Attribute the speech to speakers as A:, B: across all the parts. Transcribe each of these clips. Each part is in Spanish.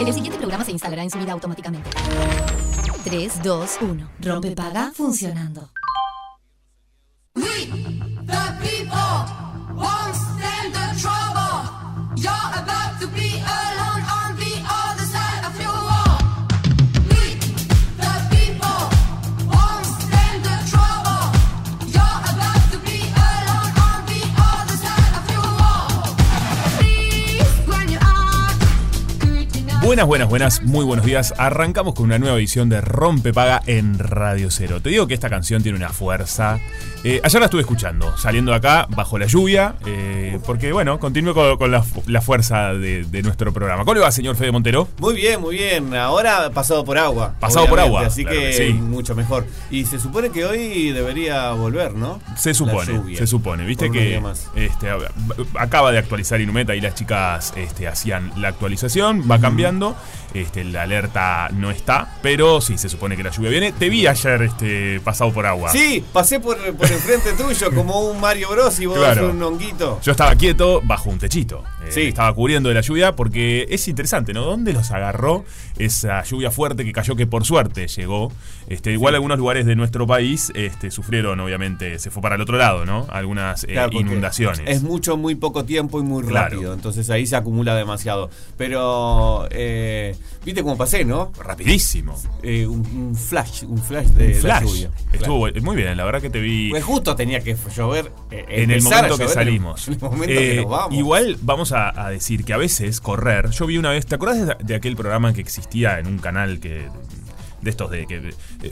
A: el- el siguiente programa se instalará en su vida automáticamente. 3, 2, 1. Rompe paga funcionando.
B: We, the people, won't
C: Buenas, buenas, buenas, muy buenos días. Arrancamos con una nueva edición de Rompe Paga en Radio Cero. Te digo que esta canción tiene una fuerza. Eh, ayer la estuve escuchando, saliendo de acá bajo la lluvia, eh, porque bueno, continúo con, con la, fu- la fuerza de, de nuestro programa. ¿Cómo le va, señor Fede Montero?
D: Muy bien, muy bien. Ahora pasado por agua.
C: Pasado por agua,
D: Así
C: claro
D: que,
C: que sí.
D: mucho mejor. Y se supone que hoy debería volver, ¿no?
C: Se supone,
D: lluvia.
C: se supone. Viste que este, acaba de actualizar Inumeta y las chicas este, hacían la actualización, va cambiando. Este, la alerta no está, pero sí, se supone que la lluvia viene. Te vi ayer este, pasado por agua.
D: Sí, pasé por, por enfrente tuyo como un Mario Bros y vos
C: Claro.
D: un honguito.
C: Yo estaba quieto bajo un techito. Eh,
D: Sí.
C: Estaba cubriendo de la lluvia porque es interesante, ¿no? ¿Dónde los agarró esa lluvia fuerte que cayó, que por suerte llegó? Este, igual algunos lugares de nuestro país este, sufrieron, obviamente, se fue para el otro lado, ¿no? Algunas eh,
D: Claro,
C: inundaciones.
D: Es mucho, muy poco tiempo y muy
C: Claro.
D: rápido. Entonces ahí se acumula demasiado. Pero, eh, viste cómo pasé, ¿no?
C: Rapidísimo.
D: Eh, un, un flash, un flash de
C: Un
D: la lluvia.
C: Estuvo muy bien, la verdad que te vi.
D: Pues justo tenía que llover. eh,
C: en el momento que salimos.
D: En el momento
C: Eh,
D: que nos vamos.
C: Igual vamos a, a decir que a veces correr. Yo vi una vez, ¿te acuerdas de, de aquel programa que existía en un canal que. De estos de que.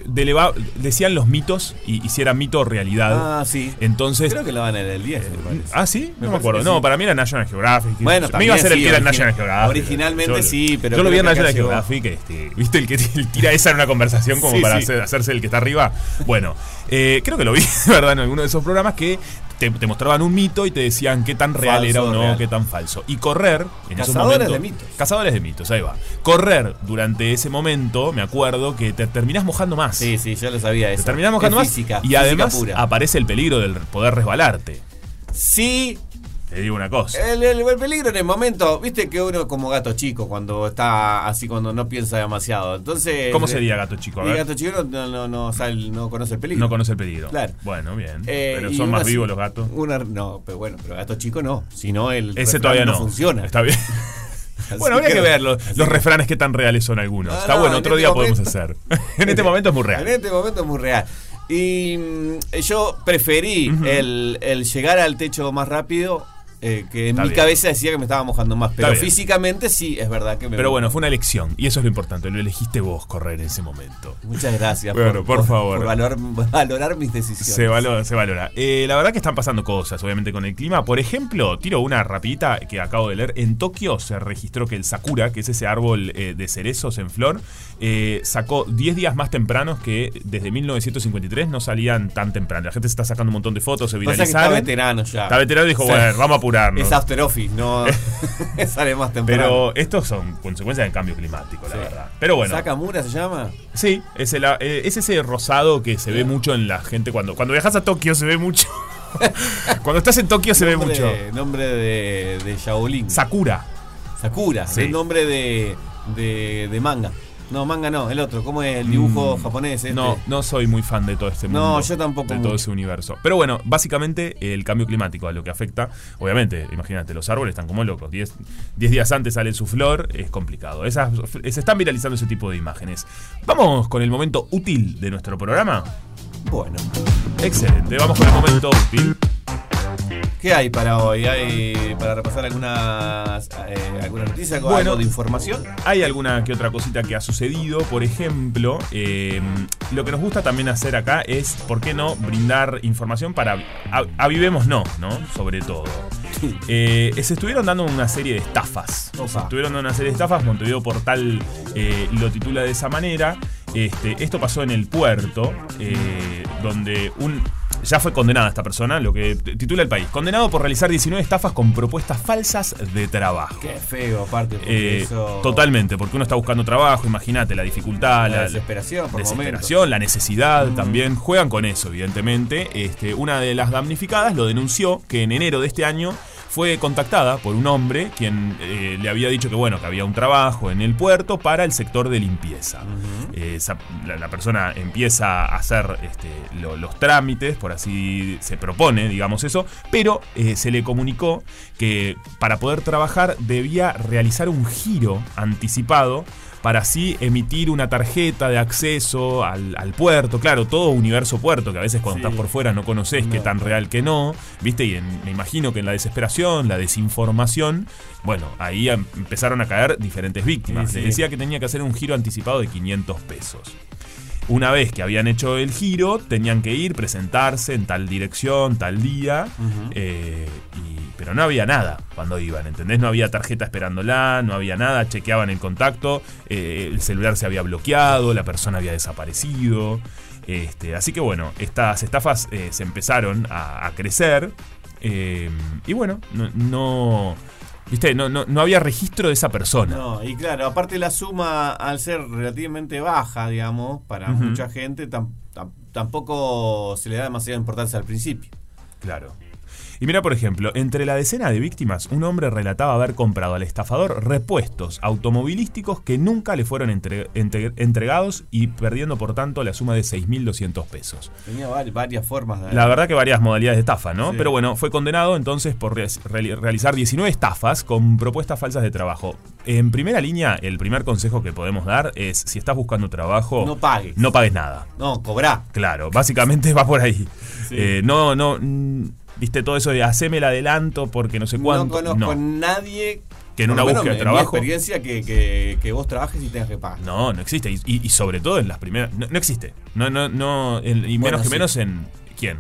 C: de eleva- decían los mitos y, y si mito realidad.
D: Ah, sí.
C: Entonces.
D: Creo que la van en el 10, me parece.
C: Ah, sí, no me, acuerdo. No,
D: sí.
C: para mí era National Geographic.
D: Bueno,
C: me iba a hacer el que era National Geographic.
D: originalmente
C: Yo-
D: sí, pero
C: Yo lo vi en National. Geographic, este, ¿viste? El que tira esa en una conversación como
D: Sí,
C: para hacer- hacerse el que está arriba. Bueno, eh, creo que lo vi, verdad, en alguno de esos programas que te, te mostraban un mito y te decían qué tan real
D: Falso,
C: era o no,
D: real.
C: qué tan falso. Y correr, en esos
D: Cazadores
C: momentos-
D: de mitos.
C: Cazadores de mitos, ahí va. Correr durante ese momento, me acuerdo que te terminás mojando más.
D: Sí, sí, yo lo sabía
C: Te
D: eso.
C: terminás mojando
D: Es
C: más. y
D: física
C: además
D: pura.
C: aparece el peligro del poder resbalarte.
D: Sí,
C: Te digo una cosa.
D: el, el- el peligro en el momento, viste que uno como gato chico cuando está así, cuando no piensa demasiado. Entonces.
C: ¿Cómo sería gato chico? A ver.
D: gato chico no, no, no, sabe- no conoce el peligro.
C: No conoce el peligro.
D: Claro.
C: Bueno, bien.
D: Eh,
C: pero son más vivos los gatos.
D: una- no, pero bueno, pero gato chico no. Si no, el.
C: Ese todavía no.
D: funciona.
C: Está bien. Bueno, habría que, ver los,
D: que-
C: refranes qué tan reales son algunos.
D: No,
C: Está
D: no,
C: bueno,
D: en
C: otro
D: este
C: día podemos hacer. en este momento es muy
D: En
C: real.
D: este momento es muy real. Y mm, yo preferí el, el llegar al techo más rápido, eh, que en
C: Está
D: mi
C: bien.
D: cabeza decía que me estaba mojando más. Pero
C: bien.
D: físicamente sí, es verdad que me
C: Pero bueno, fue una elección. Y eso es lo importante. Lo elegiste vos correr en ese momento.
D: Muchas gracias
C: Bueno, por favor.
D: por valor- valorar mis decisiones.
C: Se valora. Se valora. Eh, la verdad que están pasando cosas, obviamente, con el clima. Por ejemplo, tiro una rapidita que acabo de leer. En Tokio se registró que el Sakura, que es ese árbol eh, de cerezos en flor, sacó 10 días más tempranos que desde 1953 no salían tan temprano. La gente se está sacando un montón de fotos, se
D: Pasa que está
C: viralizaron.
D: veterano ya.
C: Está veterano y dijo,
D: Sí.
C: bueno, vamos a apurarnos.
D: Es after office, no sale más temprano.
C: Pero estos son consecuencias del cambio climático, la
D: Sí.
C: verdad. Pero bueno,
D: ¿Sakamura se llama?
C: sí, es, el- eh, es ese rosado que se ve mucho en la gente cuando, cuando viajas a Tokio se ve mucho. cuando estás en Tokio se ve
D: Nombre-
C: mucho.
D: Nombre de, de Shaolin.
C: Sakura.
D: Sakura,
C: Sí.
D: es nombre de, de, de manga. No, manga no, el otro. ¿Cómo es el dibujo japonés? Este?
C: Mm. No, no soy muy fan de todo este mundo.
D: No, yo tampoco
C: De todo ese universo. Pero bueno, básicamente el cambio climático a lo que afecta, obviamente, imagínate, los árboles están como locos. 10 10 días antes sale su flor, es complicado. Esas, se están viralizando ese tipo de imágenes. Vamos con el momento útil de nuestro programa.
D: Bueno.
C: Excelente, vamos con el momento útil.
D: ¿Qué hay para hoy? ¿Hay para repasar algunas eh, alguna noticia,
C: Bueno.
D: algo de información?
C: Hay alguna que otra cosita que ha sucedido. Por ejemplo, eh, lo que nos gusta también hacer acá es, ¿por qué no brindar información para avivemos no, ¿no? Sobre todo. Eh, se estuvieron dando una serie de estafas.
D: Opa.
C: Se estuvieron dando una serie de estafas. Montevideo Portal eh, lo titula de esa manera. Este, esto pasó en el puerto, donde un. Ya fue condenada esta persona, lo que titula el país. Condenado por realizar 19 estafas con propuestas falsas de trabajo.
D: Qué feo, aparte.
C: Eh,
D: eso-
C: Totalmente, porque uno está buscando trabajo, imagínate la dificultad,
D: La
C: la,
D: desesperación, por
C: desesperación, la necesidad también. Juegan con eso, evidentemente. Este, una de las damnificadas lo denunció que en enero de este año fue contactada por un hombre quien eh, le había dicho que bueno que había un trabajo en el puerto para el sector de limpieza. Eh, esa- la, la persona empieza a hacer este, lo- los trámites, por así se propone, digamos eso, pero eh, se le comunicó que para poder trabajar debía realizar un giro anticipado para así emitir una tarjeta de acceso al, al puerto. Claro, todo universo puerto, que a veces cuando
D: Sí.
C: estás por fuera no conoces qué tan real que no, ¿viste? Y en- me imagino que en la desesperación, la desinformación, bueno, ahí em- empezaron a caer diferentes víctimas.
D: Sí,
C: Les
D: sí.
C: decía que tenía que hacer un giro anticipado de 500 pesos. Una vez que habían hecho el giro, tenían que ir, presentarse en tal dirección, tal día, eh, y- pero no había nada cuando iban, ¿entendés? No había tarjeta esperándola, no había nada, chequeaban el contacto, eh, el celular se había bloqueado, la persona había desaparecido. Este, así que bueno, estas estafas eh, se empezaron a, a crecer. eh, y bueno, no, no- ¿viste? No, no, no había registro de esa persona.
D: No, y claro, aparte la suma, al ser relativamente baja, digamos, para mucha gente, tam- tam- tampoco se le da demasiada importancia al principio.
C: Claro. Y mira, por ejemplo, entre la decena de víctimas, un hombre relataba haber comprado al estafador repuestos automovilísticos que nunca le fueron entre- entre- entregados y perdiendo por tanto la suma de 6.200 pesos.
D: Tenía vari- varias formas de...
C: La verdad que varias modalidades de estafa, ¿no?
D: Sí.
C: Pero bueno, fue condenado entonces por re- reali- realizar 19 estafas con propuestas falsas de trabajo. En primera línea, el primer consejo que podemos dar es, si estás buscando trabajo,
D: No pagues.
C: no pagues nada.
D: No, cobrá.
C: Claro, básicamente va por ahí.
D: Sí.
C: Eh, no, no, viste todo eso de haceme el adelanto porque no sé cuánto.
D: no conozco a nadie
C: Que en una búsqueda de
D: mi
C: trabajo-
D: experiencia que, que, que vos trabajes y tengas que pagar.
C: No, no existe. Y, y- y sobre todo en las primeras. No, no existe. No, no, no. en- y
D: Bueno,
C: menos que
D: sí.
C: menos en. ¿Quién?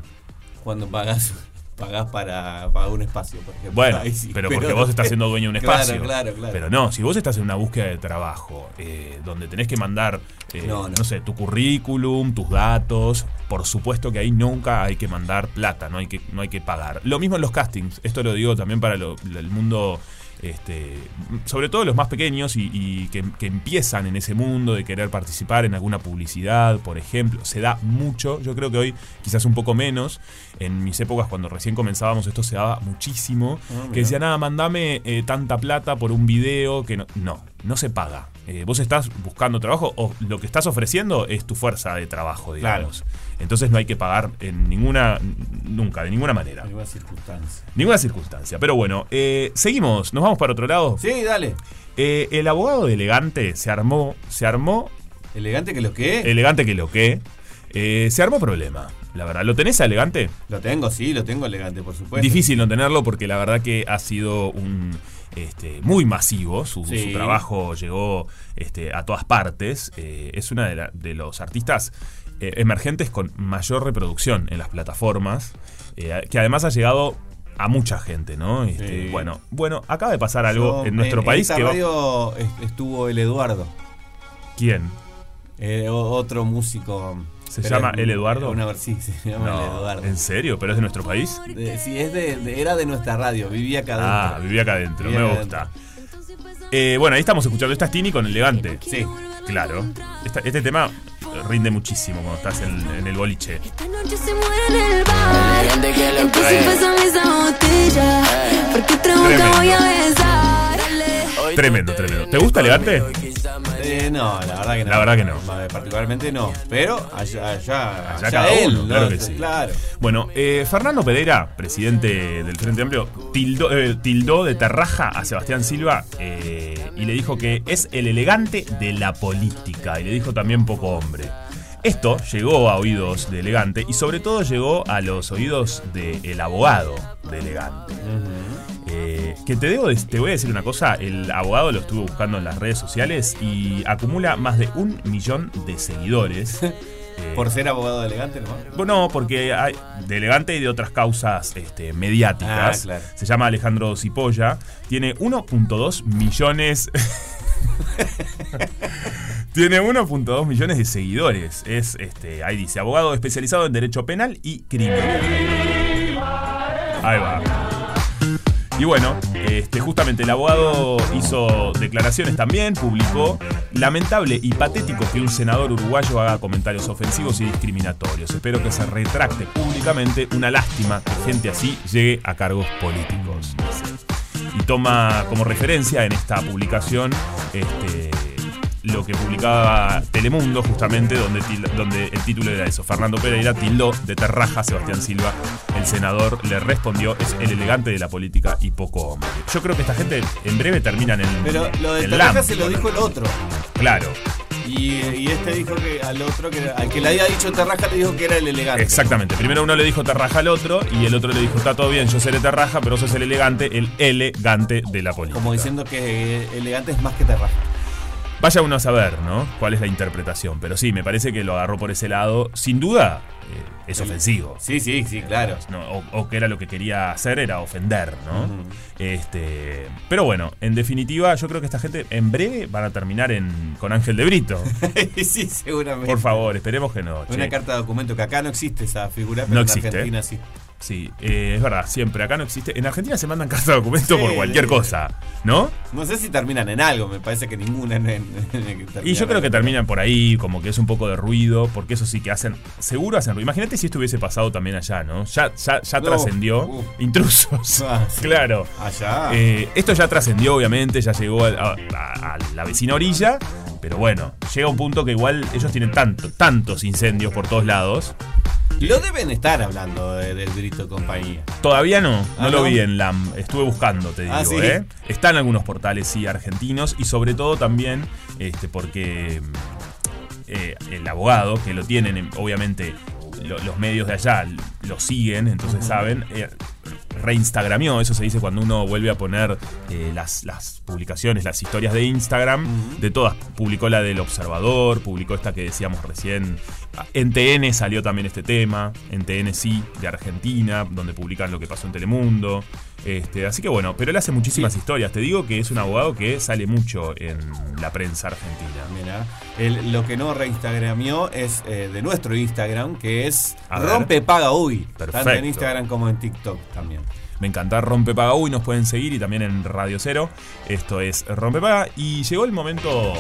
D: Cuando pagás, pagás para, para un espacio, por ejemplo.
C: Bueno,
D: sí,
C: pero porque vos estás siendo dueño de un
D: Claro,
C: espacio.
D: Claro, claro.
C: Pero no, si vos estás en una búsqueda de trabajo eh, donde tenés que mandar, eh,
D: No,
C: no,
D: no.
C: sé, tu currículum, tus datos, por supuesto que ahí nunca hay que mandar plata, no hay que, no hay que pagar. Lo mismo en los castings, esto lo digo también para lo- el mundo, este, sobre todo los más pequeños y, y que, que empiezan en ese mundo de querer participar en alguna publicidad, por ejemplo. Se da mucho, yo creo que hoy quizás un poco menos. En mis épocas, cuando recién comenzábamos, esto se daba muchísimo.
D: Ah,
C: que decía, nada, mandame eh, tanta plata por un video que no. No, no se paga. Eh, vos estás buscando trabajo o lo que estás ofreciendo es tu fuerza de trabajo, digamos. Entonces no hay que pagar en ninguna. Nunca, de ninguna manera.
D: En alguna circunstancia.
C: Ninguna circunstancia. Pero bueno, eh, seguimos. ¿Nos vamos para otro lado?
D: Sí, dale.
C: Eh, el abogado de elegante se armó. Se armó.
D: Elegante que lo que.
C: Elegante que lo que. eh, se armó problema. La verdad. ¿Lo tenés a elegante?
D: Lo tengo, sí, lo tengo elegante, por supuesto.
C: Difícil no tenerlo porque la verdad que ha sido un este, muy masivo. Su,
D: Sí.
C: su trabajo llegó este, a todas partes. Eh, es una de, la- de los artistas eh, emergentes con mayor reproducción en las plataformas. eh, que además ha llegado a mucha gente, ¿no? Este,
D: Sí.
C: Bueno, bueno, acaba de pasar algo
D: Yo,
C: en nuestro país
D: esta
C: que va-
D: radio est- estuvo el Eduardo,
C: ¿Quién?
D: otro músico.
C: ¿Se
D: Pero
C: llama El Eduardo?
D: Una, ver- sí, se llama El Eduardo.
C: ¿En serio? ¿Pero es de nuestro país?
D: De- sí, es de, de- era de nuestra radio, vivía acá
C: Ah,
D: adentro.
C: vivía acá adentro,
D: Vivía
C: me
D: acá
C: gusta. Eh, bueno, ahí estamos escuchando. Esta es Tini con Elegante.
D: Sí.
C: Claro. Esta- este tema rinde muchísimo cuando estás en, en el boliche.
E: Esta noche se muere en el bar.
F: Elegante que lo
E: Entonces
F: cree.
E: pásame esa botella. Porque otra boca
C: Tremendo.
E: voy a besar.
F: Hoy
C: Tremendo,
F: ¿Te
C: gusta Elegante?
D: Eh, no, la verdad que no.
C: La verdad que no.
D: Particularmente no. Pero allá, allá,
C: Allá cada
D: él,
C: uno,
D: ¿no?
C: claro que sí.
D: Claro.
C: Bueno, eh, Fernando Pereira, presidente del Frente Amplio, tildó, eh, tildó de terraja a Sebastián Silva y le dijo que es el elegante de la política y le dijo también poco hombre. Esto llegó a oídos de elegante y sobre todo llegó a los oídos del abogado de elegante. Eh, que te, debo, de- te voy a decir una cosa, el abogado lo estuve buscando en las redes sociales y acumula más de un millón de seguidores. Eh,
D: Por ser abogado elegante, ¿no?
C: bueno, porque hay de elegante y de otras causas este, mediáticas.
D: Ah, claro.
C: Se llama Alejandro Cipolla. Tiene 1.2 millones. Tiene 1.2 millones de seguidores. Es, este, ahí dice, abogado especializado en derecho penal y criminal. Ahí va. Y bueno, este, justamente el abogado hizo declaraciones también, publicó lamentable y patético que un senador uruguayo haga comentarios ofensivos y discriminatorios. Espero que se retracte públicamente. Una lástima que gente así llegue a cargos políticos. Y toma como referencia en esta publicación este, lo que publicaba Telemundo, justamente, donde, donde el título era eso. Fernando Pereira tildó de terraja a Sebastián Silva. El senador le respondió, es el elegante de la política y poco hombre. Yo creo que esta gente en breve terminan en
D: Pero lo de Terraja se lo dijo el otro.
C: Claro,
D: Y, y este dijo que al otro, que, al que le había dicho Terraja, le dijo que era el elegante.
C: exactamente. Primero uno le dijo terraja al otro y el otro le dijo, está todo bien, yo seré terraja, pero sos el elegante, el elegante de la política.
D: Como diciendo que elegante es más que Terraja.
C: Vaya uno a saber, ¿no? ¿Cuál es la interpretación? Pero sí, me parece que lo agarró por ese lado. Sin duda, eh, es ofensivo.
D: Sí, sí, sí, claro.
C: ¿no? O, o que era lo que quería hacer, era ofender, ¿no? Este, pero bueno, en definitiva, yo creo que esta gente en breve van a terminar en, con Ángel de Brito.
D: sí, seguramente.
C: Por favor, esperemos que no.
D: Una
C: che.
D: carta de documento que acá no existe esa figura, pero
C: No
D: en
C: existe.
D: Argentina sí.
C: Sí, eh, es verdad, siempre. Acá no existe. En Argentina se mandan cartas de documento
D: Sí,
C: por cualquier
D: sí.
C: cosa, ¿no?
D: No sé si terminan en algo, me parece que ninguna en, en- en-
C: Y yo creo que terminan por ahí, como que es un poco de ruido, porque eso sí que hacen, seguro hacen ruido. Imagínate si esto hubiese pasado también allá, ¿no? Ya, ya, ya
D: No,
C: trascendió. Intrusos.
D: Ah, sí.
C: Claro.
D: Allá.
C: Eh, esto ya trascendió, obviamente, ya llegó a, a- a la vecina orilla, pero bueno, llega un punto que igual ellos tienen tanto, tantos incendios por todos lados.
D: Lo deben estar hablando de- del Brito y compañía.
C: Todavía no, no
D: Ah,
C: lo
D: ¿no?
C: vi en LAM, estuve buscando, te digo,
D: Ah, ¿sí?
C: ¿eh? Está en algunos portales, sí, argentinos, y sobre todo también, este, porque eh, el abogado, que lo tienen, obviamente, lo- los medios de allá lo siguen, entonces saben, eh, reinstagramió, eso se dice cuando uno vuelve a poner eh, las, las publicaciones, las historias de Instagram, de todas, publicó la del Observador, publicó esta que decíamos recién, en TN salió también este tema, en TN sí, de Argentina, donde publican lo que pasó en Telemundo. Este, así que bueno, pero él hace muchísimas historias. Te digo que es un abogado que sale mucho en la prensa argentina.
D: Mira, el- lo que no reinstagramió es eh, de nuestro Instagram, que es
C: A ver.
D: Rompe Paga Uy. Tanto
C: Perfecto.
D: en Instagram como en TikTok también.
C: Me encanta Rompe Paga Uy, nos pueden seguir y también en Radio Cero. Esto es Rompe Paga. Y llegó el momento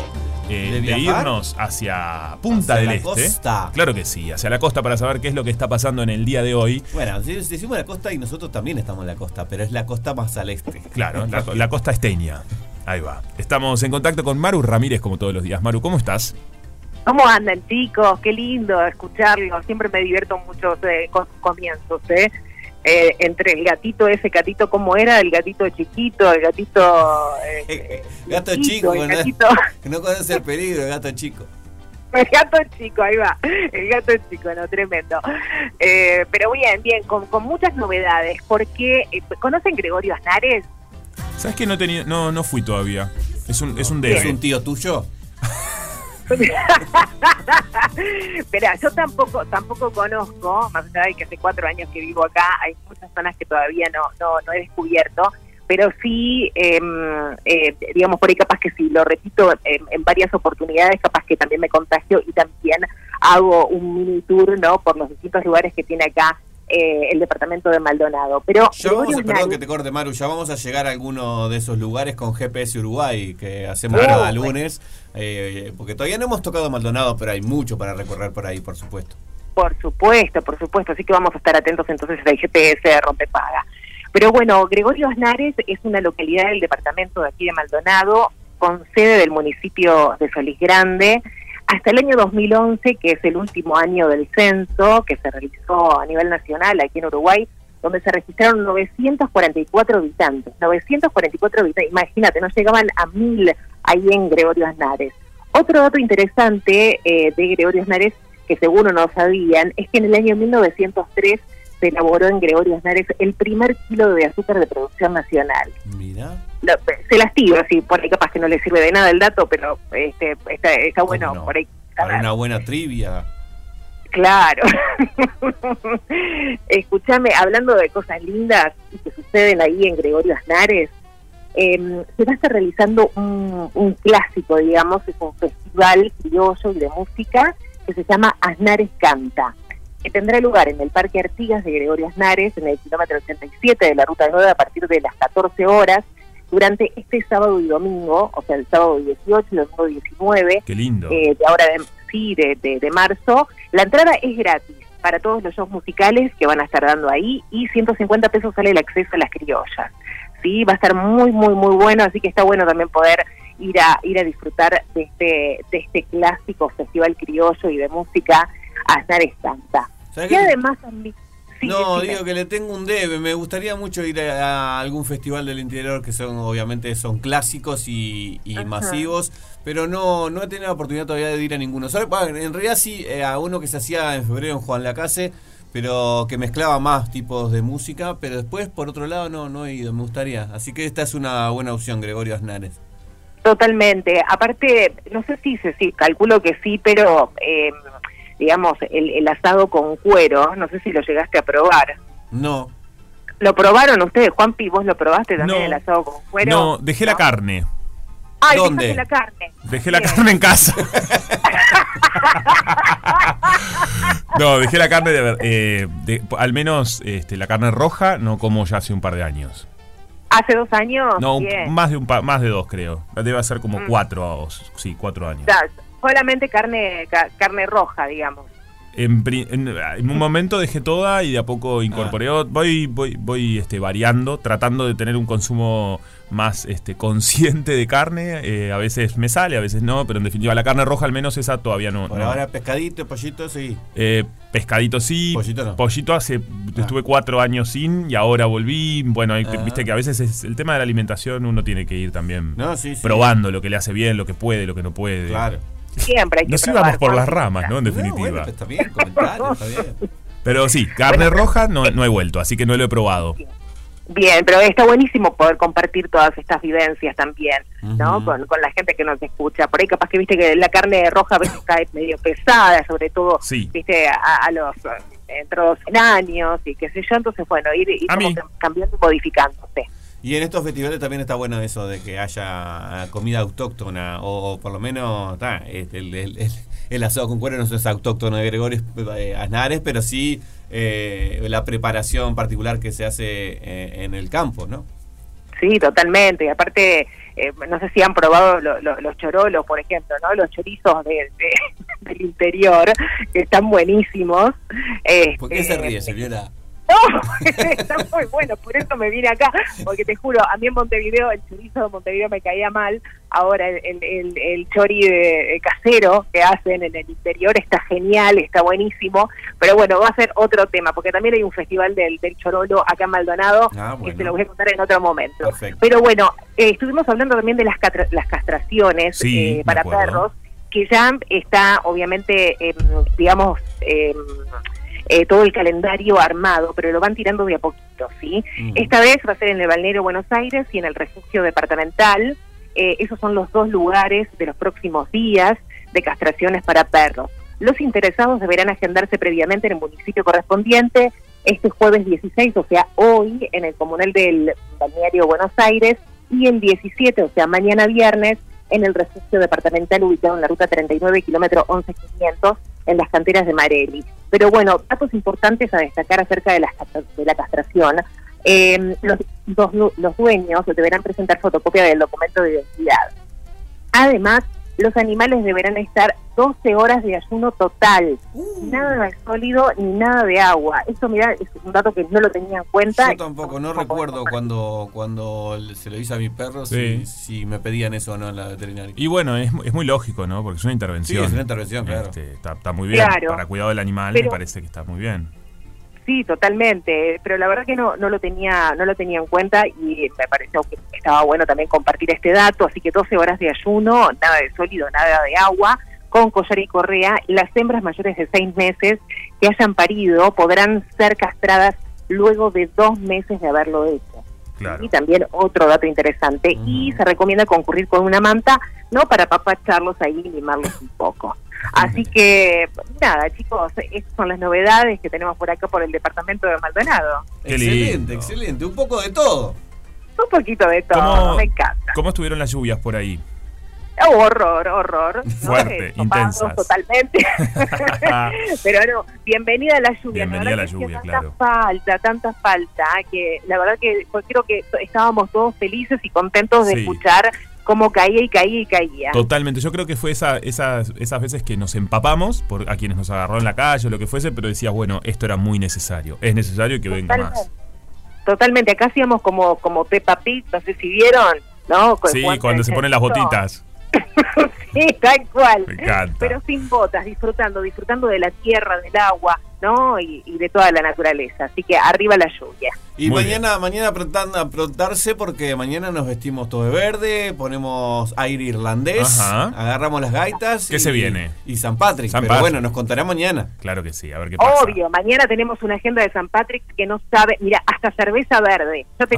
C: eh,
D: ¿De
C: irnos hacia Punta
D: Hacia
C: del
D: la
C: Este.
D: costa.
C: Claro que sí, hacia la costa para saber qué es lo que está pasando en el día de hoy.
D: Bueno, si- decimos la costa y nosotros también estamos en la costa, pero es la costa más al este.
C: Claro, la, la costa esteña. Ahí va. Estamos en contacto con Maru Ramírez como todos los días. Maru, ¿cómo estás?
F: ¿Cómo andan, chicos? Qué lindo escucharlos. Siempre me divierto mucho eh, con sus comienzos, ¿eh? Eh, entre el gatito, ese gatito, ¿cómo era? El gatito chiquito, el gatito... eh,
D: gato
F: chiquito,
D: chico,
F: el
D: ¿no?
F: gatito,
D: que no conoce el peligro, el gato chico.
F: el gato chico, ahí va. El gato chico, no, tremendo. Eh, pero bien, bien, con, con muchas novedades. Porque, eh, ¿conocen Gregorio Aznares?
C: ¿Sabes que no tenía, no, no fui todavía? Es un, es un
D: ¿Es un tío tuyo?
F: Espera, yo tampoco tampoco conozco, más allá de que hace cuatro años que vivo acá, hay muchas zonas que todavía no, no, no he descubierto, pero sí, em, eh, digamos, por ahí capaz que sí, lo repito en, en varias oportunidades, capaz que también me contagio y también hago un mini tour, ¿no?, por los distintos lugares que tiene acá eh, el departamento de Maldonado. Pero
D: Ya vamos, a- perdón que te corte, Maru, ya vamos a llegar a alguno de esos lugares con GPS Uruguay que hacemos cada
F: bueno.
D: lunes, eh, porque todavía no hemos tocado Maldonado, pero hay mucho para recorrer por ahí, por supuesto.
F: Por supuesto, por supuesto. Así que vamos a estar atentos entonces al GPS de Rompepaga. Pero bueno, Gregorio Aznares es una localidad del departamento de aquí de Maldonado, con sede del municipio de Solís Grande. Hasta el año 2011, que es el último año del censo que se realizó a nivel nacional aquí en Uruguay, donde se registraron 944 habitantes. 944 habitantes, imagínate, no llegaban a mil ahí en Gregorio Aznares. Otro dato interesante eh, de Gregorio Aznares, que seguro no sabían, es que en el año 1903 se elaboró en Gregorio Aznares el primer kilo de azúcar de producción nacional.
D: Mira.
F: Se las tiro, así, por ahí capaz que no le sirve de nada el dato, pero este, está, está bueno
D: no?
F: por ahí.
D: Para una buena trivia.
F: Claro. Escúchame, hablando de cosas lindas y que suceden ahí en Gregorio Aznares, eh, se va a estar realizando un, un clásico, digamos, es un festival criollo y de música que se llama Aznares Canta, que tendrá lugar en el Parque Artigas de Gregorio Aznares, en el kilómetro 87 de la Ruta 9, a partir de las 14 horas, durante este sábado y domingo, o sea, el sábado 18 y domingo 19,
C: Qué lindo.
F: eh, de ahora de, sí, de, de- de marzo. La entrada es gratis para todos los shows musicales que van a estar dando ahí y 150 pesos sale el acceso a las criollas. Sí, va a estar muy, muy, muy bueno, así que está bueno también poder ir a ir a disfrutar de este de este clásico festival criollo y de música Aznares Santa.
D: ¿Sabés
F: Y
D: que-
F: además también... sí,
D: no,
F: decime.
D: digo que le tengo un debe. Me gustaría mucho ir a, algún festival del interior que son, obviamente, son clásicos y, masivos, pero no, no he tenido la oportunidad todavía de ir a ninguno. Solo- en realidad sí, eh, a uno que se hacía en febrero en Juan Lacase, pero que mezclaba más tipos de música, pero después, por otro lado, no, no he ido. Me gustaría. Así que esta es una buena opción, Gregorio Aznares.
F: Totalmente. Aparte, no sé si se sí, calculo que sí, pero eh, digamos, el, el asado con cuero, no sé si lo llegaste a probar.
D: No.
F: ¿Lo probaron ustedes, Juanpi? ¿Vos lo probaste también
C: No.
F: el asado con cuero?
C: No, dejé la carne.
F: Ay,
D: ¿Dónde?
F: dejaste la carne.
C: Dejé la
F: Bien.
C: carne en casa. no, dejé la carne de, ver- eh, de- al menos este, la carne roja, no como ya hace un par de años.
F: ¿Hace dos años?
C: No,
F: Bien.
C: más de un más de dos creo. Debe ser como
F: Mm.
C: cuatro, sí, cuatro años.
F: Solamente carne ca- carne roja, digamos.
C: En, en- en un momento dejé toda y de a poco incorporé. ot- Voy, voy, voy este, variando, tratando de tener un consumo más este, consciente de carne. Eh, a veces me sale, a veces no, pero en definitiva la carne roja al menos esa todavía no.
D: Por
C: no.
D: ahora, pescadito, pollito, sí.
C: Eh, pescadito sí.
D: Pollito no.
C: Pollito hace. Estuve cuatro años sin y ahora volví. Bueno, hay que-
D: Ah.
C: viste que a veces es el tema de la alimentación uno tiene que ir también
D: No, sí, sí.
C: probando lo que le hace bien, lo que puede, lo que no puede.
D: Claro.
F: Siempre hay que
C: Nos íbamos por las ramas, ¿no? En
D: No,
C: definitiva.
D: bueno, está bien, comentario, está bien.
C: Pero sí, carne roja no, no he vuelto, así que no lo he probado.
F: Bien, pero está buenísimo poder compartir todas estas vivencias también, ¿no? Con, con la gente que nos escucha. Por ahí capaz que viste que la carne roja a veces cae medio pesada, sobre todo,
C: Sí.
F: viste, a, a los eh, entrados en años y qué sé yo. Entonces, bueno, ir, ir como cambiando y modificándose.
D: Y en estos festivales también está bueno eso de que haya comida autóctona, o, o por lo menos ta, este, el, el- el- el asado con cuero no es autóctono de Gregorio eh, Aznares, pero sí eh, la preparación particular que se hace eh, en el campo, ¿no?
F: Sí, totalmente. Y aparte, eh, no sé si han probado lo- lo- los chorolos, por ejemplo, ¿no? Los chorizos de- de- del interior, que están buenísimos.
D: ¿Por qué
F: Este,
D: se ríe, señora?
F: No, está muy bueno, por eso me vine acá, porque te juro, a mí en Montevideo, el chorizo de Montevideo me caía mal, ahora el, el, el, el chori de, de casero que hacen en el interior está genial, está buenísimo, pero bueno, va a ser otro tema, porque también hay un festival del, del chorolo acá en Maldonado,
D: Ah,
F: que
D: bueno.
F: se lo voy a contar en otro momento.
D: Perfecto.
F: Pero bueno, eh, estuvimos hablando también de las, las castraciones
C: Sí,
F: eh, para perros, que ya está obviamente, em, digamos, em, eh, todo el calendario armado, pero lo van tirando de a poquito, ¿sí?
D: Ujú.
F: Esta vez va a ser en el Balneario Buenos Aires y en el refugio departamental. Eh, esos son los dos lugares de los próximos días de castraciones para perros. Los interesados deberán agendarse previamente en el municipio correspondiente este jueves 16, o sea, hoy, en el comunal del Balneario Buenos Aires, y el 17, o sea, mañana viernes, en el refugio departamental ubicado en la ruta 39, kilómetro 11500, en las canteras de Marelli. Pero bueno, datos importantes a destacar acerca de la, de la castración. Eh, los, los, los dueños deberán presentar fotocopia del documento de identidad. Además, los animales deberán estar 12 horas de ayuno total. Nada de sólido ni nada de agua. Eso, mira, es un dato que no lo tenía en cuenta.
D: Yo tampoco, no recuerdo cuando cuando se lo hice a mi perro
C: Sí.
D: si, si me pedían eso o no en la veterinaria.
C: Y bueno, es, es muy lógico, ¿no? Porque es una intervención.
D: Sí, es una intervención, claro.
C: Este, está, está muy bien.
F: Claro.
C: Para cuidado del animal me
F: Pero-
C: parece que está muy bien.
F: Sí, totalmente, pero la verdad que no, no lo tenía no lo tenía en cuenta y me pareció que estaba bueno también compartir este dato, así que 12 horas de ayuno, nada de sólido, nada de agua, con collar y correa, las hembras mayores de seis meses que hayan parido podrán ser castradas luego de dos meses de haberlo hecho.
C: Claro.
F: Y también otro dato interesante, y se recomienda concurrir con una manta, ¿no? Para papacharlos ahí y mimarlos un poco. Así que, nada, chicos, estas son las novedades que tenemos por acá por el departamento de Maldonado.
D: Excelente, excelente. Un poco de todo.
F: Un poquito de todo,
C: ¿Cómo,
F: me encanta.
C: ¿Cómo estuvieron las lluvias por ahí?
F: Oh, horror, horror. ¿no?
C: Fuerte,
F: topados
C: intensas.
F: Totalmente. Pero no, bienvenida a la lluvia.
C: Bienvenida a la
F: verdad que
C: lluvia,
F: hacía
C: claro.
F: Tanta falta, tanta falta, que la verdad que pues, creo que estábamos todos felices y contentos de
C: Sí.
F: escuchar cómo caía y caía y caía.
C: Totalmente, yo creo que fue esa, esas, esas veces que nos empapamos por a quienes nos agarró en la calle o lo que fuese, pero decías, bueno, esto era muy necesario. Es necesario que venga más.
F: Totalmente. Acá hacíamos como, como Peppa Pig, no sé si vieron, ¿no? Con-
C: Sí, cuando se ponen las botitas.
F: sí, tal cual.
C: Me encanta.
F: Pero sin botas, disfrutando, disfrutando de la tierra, del agua, ¿no? Y, y de toda la naturaleza. Así que arriba la lluvia.
D: Y
C: Muy
D: mañana, mañana aprontan- aprontarse porque mañana nos vestimos todo de verde, ponemos aire irlandés,
C: Ajá.
D: agarramos las gaitas.
C: ¿Qué
D: y-
C: se viene?
D: Y San Patrick.
C: San
D: pero
C: Patrick.
D: bueno, nos contará mañana.
C: Claro que sí, a ver qué pasa.
F: Obvio, mañana tenemos una agenda de San Patrick que no sabe, mira, hasta cerveza verde. Yo te.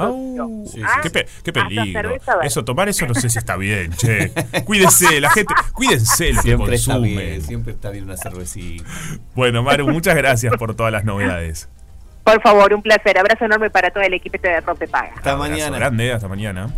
D: Sí,
F: ¿Ah?
C: qué, pe- qué
F: Hasta
C: peligro. Eso, tomar eso no sé si está bien, che. Cuídense, la gente, cuídense lo que
D: Siempre está
C: consumen.
D: bien, siempre está bien una cervecita.
C: Bueno, Maru, muchas gracias por todas las novedades.
F: Por favor, un placer. Abrazo enorme para todo el equipo de Rompe Paga.
D: Hasta
C: Abrazo
D: mañana.
C: grande, hasta mañana.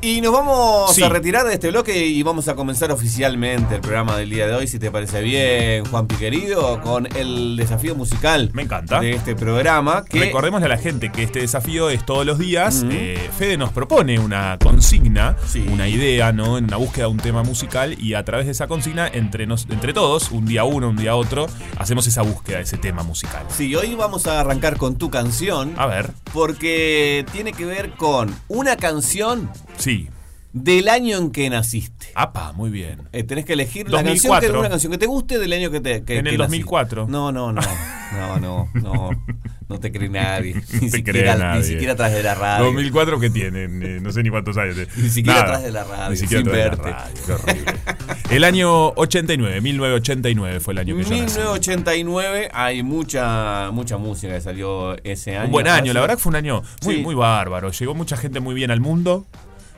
D: Y nos vamos
C: Sí.
D: a retirar de este bloque y vamos a comenzar oficialmente el programa del día de hoy, si te parece bien, Juan Piquerido, con el desafío musical
C: Me encanta.
D: de este programa. Que
C: Recordémosle a la gente que este desafío es todos los días. Eh, Fede nos propone una consigna,
D: Sí.
C: una idea, ¿no? En una búsqueda de un tema musical y a través de esa consigna, entre, nos, entre todos, un día uno, un día otro, hacemos esa búsqueda de ese tema musical.
D: Sí, hoy vamos a arrancar con tu canción.
C: A ver,
D: Porque tiene que ver con una canción
C: sí.
D: Del año en que naciste.
C: Apa, muy bien.
D: Eh, tenés que elegir la
C: 2004.
D: canción que, una canción que te guste del año que te que,
C: En el
D: que naciste.
C: 2004.
D: No, no, no. No, no, no. No te cree nadie. Ni,
C: te
D: siquiera,
C: nadie.
D: ni siquiera atrás de la radio.
C: 2004 que tienen, Eh, no sé ni cuántos años.
D: Ni siquiera
C: Nada.
D: atrás de la radio,
C: Ni siquiera
D: sin verte.
C: horrible. El año 89, 1989 fue el año que yo nací.
D: 1989 hay mucha mucha música que salió ese año.
C: Un buen año, la verdad que fue un año muy,
D: Sí.
C: muy bárbaro. Llegó mucha gente muy bien al mundo.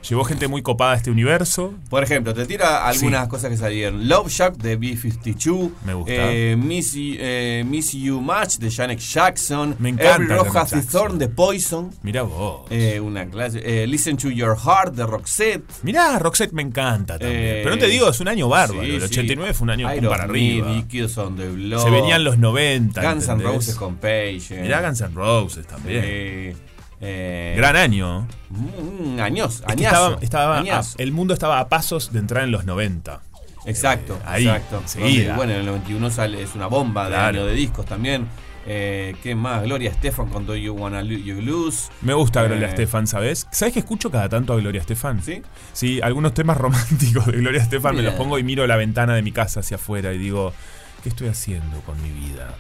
C: Llegó gente muy copada a este universo.
D: Por ejemplo, te tira algunas
C: Sí.
D: cosas que salieron. Love Shack de B-52.
C: Me gusta.
D: Eh, Miss, You- eh, Miss You Much de Janet Jackson.
C: Me encanta
D: Every its
C: Jackson.
D: Thorn de Poison.
C: Mira vos.
D: Eh, una clase. eh, Listen to Your Heart de Roxette.
C: Mirá, Roxette me encanta también.
D: Eh,
C: Pero no te digo, es un año bárbaro.
D: sí,
C: el
D: sí.
C: 89 fue un año para arriba.
D: y on the Block.
C: Se venían los 90.
D: Guns N'. Roses con Page.
C: Mirá Guns N' Roses también.
D: Eh,
C: Gran año.
D: mm, años,
C: Es que
D: añazo,
C: estaba, estaba a-
D: añazo.
C: el mundo estaba a pasos de entrar en los 90.
D: Exacto,
C: Eh, ahí,
D: exacto. Donde, bueno, en el 91 sale, es una bomba de año de discos también. Eh, ¿Qué más? Gloria Estefan con Do You Wanna You Lose.
C: Me gusta Gloria
D: Eh.
C: Estefan, ¿sabes? ¿Sabes que escucho cada tanto a Gloria Estefan?
D: ¿Sí?
C: Sí, algunos temas románticos de Gloria Estefan me los pongo y miro la ventana de mi casa hacia afuera y digo, ¿qué estoy haciendo con mi vida?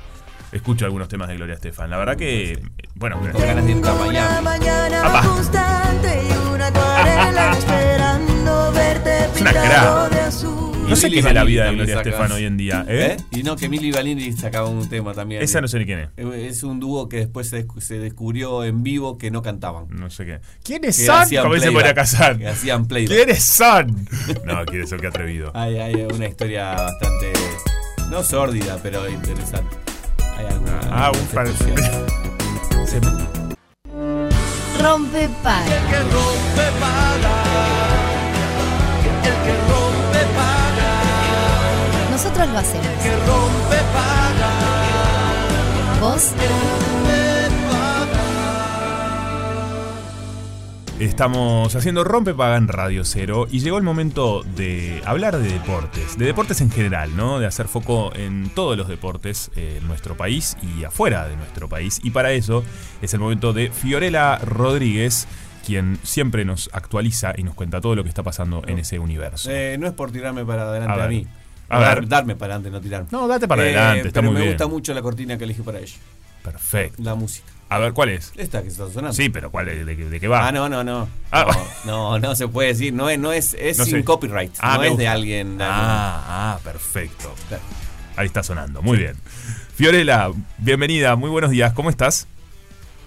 C: Escucho algunos temas de Gloria Estefan. La verdad que, bueno,
D: Con ganas de irte a
E: Una
D: Miami.
E: mañana
C: Apa.
E: constante y una acuarela esperando verte
C: Es una
E: pintado de azul.
C: no sé qué es de la vida de Gloria. Estefan hoy en día. ¿eh?
D: ¿Eh? Y no, que Milli Vanilli sacaba un tema también.
C: Esa no sé ni quién es.
D: Eh, Es un dúo que después se, se descubrió en vivo que no cantaban.
C: No sé qué. ¿Quiénes
D: Que
C: son? Como dice. María Casar.
D: Que hacían playback.
C: ¿Quiénes son? No, quiénes son, qué atrevido.
D: Hay, hay una historia bastante. No sórdida, pero interesante. Hay alguna.
C: Ah, un par
D: especial.
A: Rompe paga. Nosotros lo hacemos. ¿Vos?
C: Estamos haciendo Rompepaga en Radio Cero y llegó el momento de hablar de deportes, de deportes en general, ¿no? De hacer foco en todos los deportes eh, en nuestro país y afuera de nuestro país. Y para eso es el momento de Fiorella Rodríguez, quien siempre nos actualiza y nos cuenta todo lo que está pasando en ese universo.
D: Eh, no es por tirarme para adelante
C: A
D: mí.
C: A
D: Dar-
C: ver.
D: Darme para adelante, no tirarme.
C: No, date para adelante, está
D: pero
C: muy
D: me
C: bien.
D: gusta mucho la cortina que elegí para ella.
C: Perfecto.
D: La música.
C: A ver, ¿cuál es?
D: Esta que está sonando.
C: Sí, pero ¿cuál es? ¿De, qué- de qué va?
D: Ah, no, no, no.
C: Ah.
D: No, no, no se puede decir. No es, no es, es
C: No
D: sin
C: sé.
D: copyright.
C: Ah,
D: no es de alguien. de
C: Ah, ah, perfecto.
D: Claro.
C: Ahí está sonando, muy bien. Fiorella, bienvenida, muy buenos días, ¿cómo estás?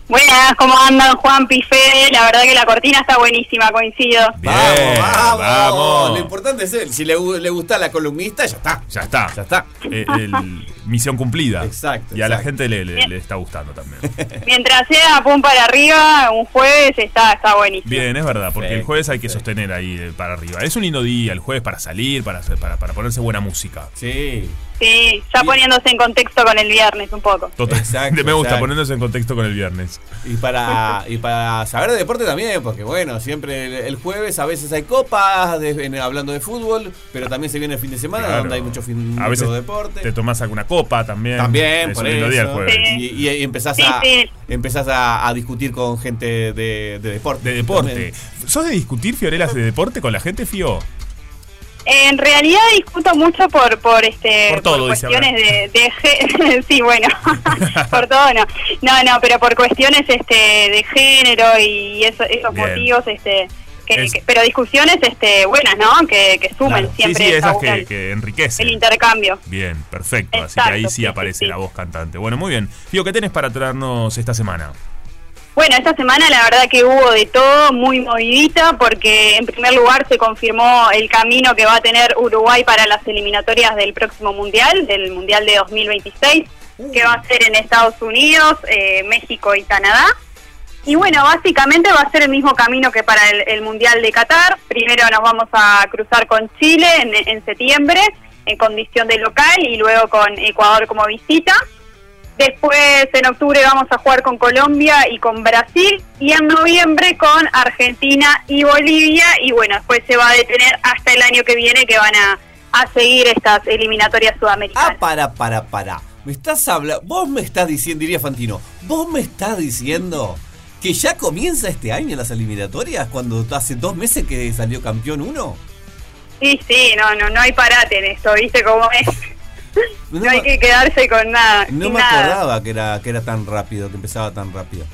G: Buenas, ¿cómo andan Juan Pife? La verdad que la cortina está buenísima, coincido.
C: Bien,
D: vamos, vamos.
C: vamos.
D: Lo importante es él. Si le, gu- le gusta la columnista, ya está.
C: Ya está.
D: Ya está.
C: Eh, el- misión cumplida.
D: Exacto,
C: Y a la gente le, le- le está gustando también.
G: Mientras sea pum para arriba, un jueves está, está buenísimo.
C: Bien, es verdad, porque el jueves hay que sostener ahí eh, para arriba. Es un lindo día, el jueves para salir, para, para, para ponerse buena música.
D: Sí.
G: Sí, ya
D: Y-
G: poniéndose en contexto con el viernes un poco.
C: Total.
D: Exacto,
C: Me gusta
D: exacto.
C: poniéndose en contexto con el viernes.
D: Y para, y para saber de deporte también, porque bueno, siempre el, el jueves a veces hay copas, de- en- hablando de fútbol, pero también se viene el fin de semana
C: Claro.
D: donde hay mucho, fin,
C: A
D: mucho
C: veces
D: deporte.
C: te tomás alguna copa también.
D: También,
C: es
D: por
C: día
D: eso.
C: jueves.
G: Sí.
D: Y, y- empezás,
G: Sí,
D: a,
G: sí.
D: empezás a, a discutir con gente de, de deporte.
C: De deporte.
D: También.
C: ¿Sos de discutir, Fiorelas, de deporte con la gente, Fio?
G: En realidad discuto mucho por por este
C: Por todo, dice
G: cuestiones de, de sí bueno por todo no no no pero por cuestiones este de género y eso- esos
C: Bien.
G: motivos este que,
C: Es-
G: que- pero discusiones este buenas no que, que sumen
C: Claro. Sí,
G: siempre
C: sí,
G: está
C: esas que, que enriquecen.
G: el intercambio
C: Bien, perfecto. Así que ahí sí,
G: sí,
C: aparece
G: sí, sí.
C: la voz cantante. Bueno, muy bien. Fío, ¿qué tenés para traernos esta semana?
G: Bueno, esta semana la verdad que hubo de todo, muy movidita, porque en primer lugar se confirmó el camino que va a tener Uruguay para las eliminatorias del próximo Mundial, del Mundial de 2026, que va a ser en Estados Unidos, eh, México y Canadá. Y bueno, básicamente va a ser el mismo camino que para el, Mundial de Qatar. Primero nos vamos a cruzar con Chile en, septiembre, en condición de local, y luego con Ecuador como visita. Después en octubre vamos a jugar con Colombia y con Brasil y en noviembre con Argentina y Bolivia y bueno, después se va a detener hasta el año que viene que van a, a seguir estas eliminatorias
D: Ah,
G: sudamericanas.
D: para, para, para. Me estás. Vos me estás diciendo, diría Fantino, vos me estás diciendo que ya comienza este año las eliminatorias cuando hace dos meses que salió campeón uno.
G: Sí, sí, no, no, no hay parate en esto, ¿viste cómo es?
D: No,
G: No hay que quedarse con nada.
D: no me
G: nada.
D: acordaba que era, que era tan rápido, que empezaba tan rápido.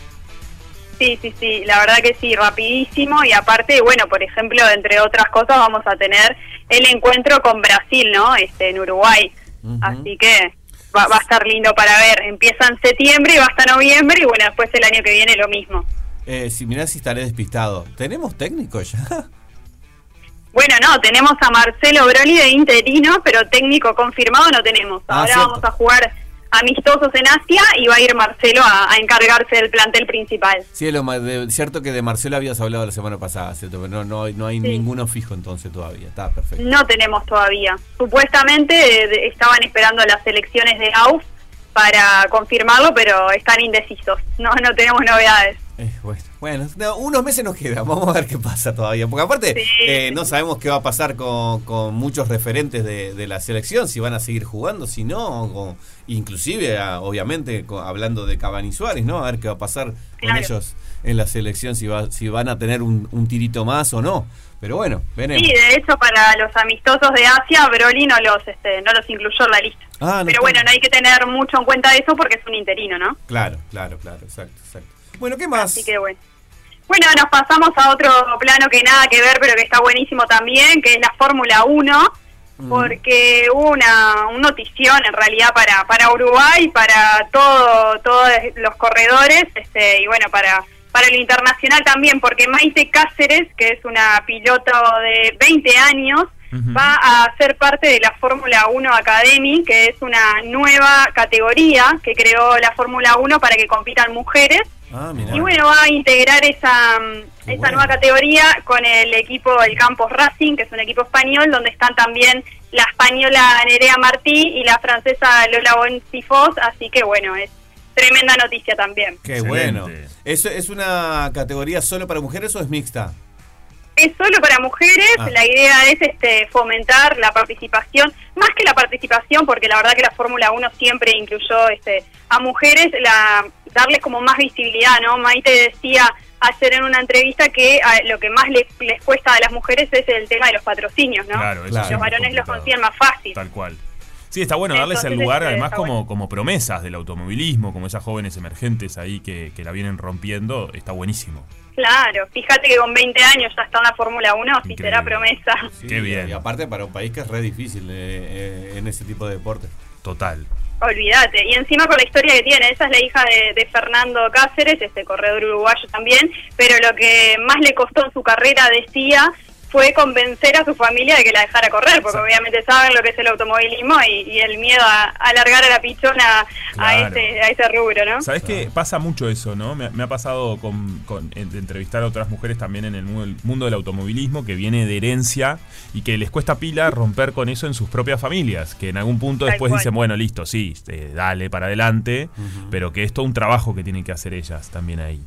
G: Sí, sí, sí, la verdad que sí, rapidísimo y aparte, bueno, por ejemplo, entre otras cosas vamos a tener el encuentro con Brasil, ¿no? Este, en Uruguay. Así que va, va a estar lindo para ver. Empieza en septiembre y va hasta noviembre y bueno, después el año que viene lo mismo.
D: Eh, si mirás si estaré despistado. ¿Tenemos técnico ya?
G: Bueno, no, tenemos a Marcelo Broly de interino, pero técnico confirmado no tenemos.
D: Ah,
G: Ahora vamos a jugar amistosos en Asia y va a ir Marcelo a, a encargarse del plantel principal.
D: Sí, lo de- cierto que de Marcelo habías hablado la semana pasada, ¿cierto? Pero No, no, hay- no hay
G: Sí.
D: ninguno fijo entonces todavía. Está perfecto.
G: No tenemos todavía. Supuestamente eh, de- estaban esperando las elecciones de AUF para confirmarlo, pero están indecisos. No, no tenemos novedades.
D: Eh, bueno, bueno, no, unos meses nos quedan, vamos a ver qué pasa todavía. Porque aparte,
G: Sí.
D: eh, no sabemos qué va a pasar con, con muchos referentes de, de la selección, si van a seguir jugando, si no, o- inclusive, obviamente, hablando de Cavani Suárez, ¿no? A ver qué va a pasar con ellos en la selección, si, va, si van a tener un, un tirito más o no. Pero bueno, veremos.
G: Sí, de hecho, para los amistosos de Asia, Broly no los, este, no los incluyó en la lista.
D: Ah, no
G: pero
D: está.
G: bueno, no hay que tener mucho en cuenta eso porque es un interino, ¿no?
D: Claro, claro, claro, exacto, exacto. Bueno, ¿qué más?
G: Así que bueno. Bueno, nos pasamos a otro plano que nada que ver, pero que está buenísimo también, que es la Fórmula 1, porque hubo una un notición en realidad para para Uruguay, para todo todos los corredores, este y bueno, para para el internacional también, porque Maite Cáceres, que es una piloto de 20 años, va a ser parte de la Fórmula 1 Academy, que es una nueva categoría que creó la Fórmula 1 para que compitan mujeres.
D: Ah.
G: Y bueno, va a integrar esa, mm, esa
D: bueno.
G: nueva categoría con el equipo del Campos Racing, que es un equipo español, donde están también la española Nerea Martí y la francesa Lola Boncifos, así que bueno, es tremenda noticia también.
D: Qué
C: Excelente.
D: bueno. ¿Eso es una categoría solo para mujeres o es mixta?
G: Es solo para mujeres,
D: Ah.
G: la idea es este fomentar la participación, más que la participación, porque la verdad que la Fórmula 1 siempre incluyó este a mujeres, la darles como más visibilidad, ¿no? Maite decía ayer en una entrevista que ah, lo que más les, les cuesta a las mujeres es el tema de los patrocinios, ¿no?
C: Claro, eso
D: Claro.
G: Los
C: es
G: varones los consiguen más fácil.
C: Tal cual. Sí, está bueno darles el lugar, además, como,
G: bueno.
C: como promesas del automovilismo, como esas jóvenes emergentes ahí que, que la vienen rompiendo, está buenísimo.
G: Claro, fíjate que con 20 años ya está en la Fórmula 1, si
C: Increíble.
G: será promesa.
D: Sí,
C: Qué bien.
D: Y aparte para un país que es re difícil eh, eh, en ese tipo de deporte.
C: Total.
G: Olvídate. Y encima con la historia que tiene, esa es la hija de, de Fernando Cáceres, este corredor uruguayo también, pero lo que más le costó en su carrera, decía, fue convencer a su familia de que la dejara correr, porque obviamente saben lo que es el automovilismo y, y el miedo a, alargar a la pichona a, ese, a ese rubro, ¿no?
C: ¿Sabes qué? Pasa mucho eso, ¿no? Me, me ha pasado con, con- en- de entrevistar a otras mujeres también en el mu- el mundo del automovilismo que viene de herencia y que les cuesta pila romper con eso en sus propias familias. Que en algún punto
G: Tal
C: después
G: cual.
C: dicen, bueno, listo, sí, eh, dale para adelante, pero que es todo un trabajo que tienen que hacer ellas también ahí.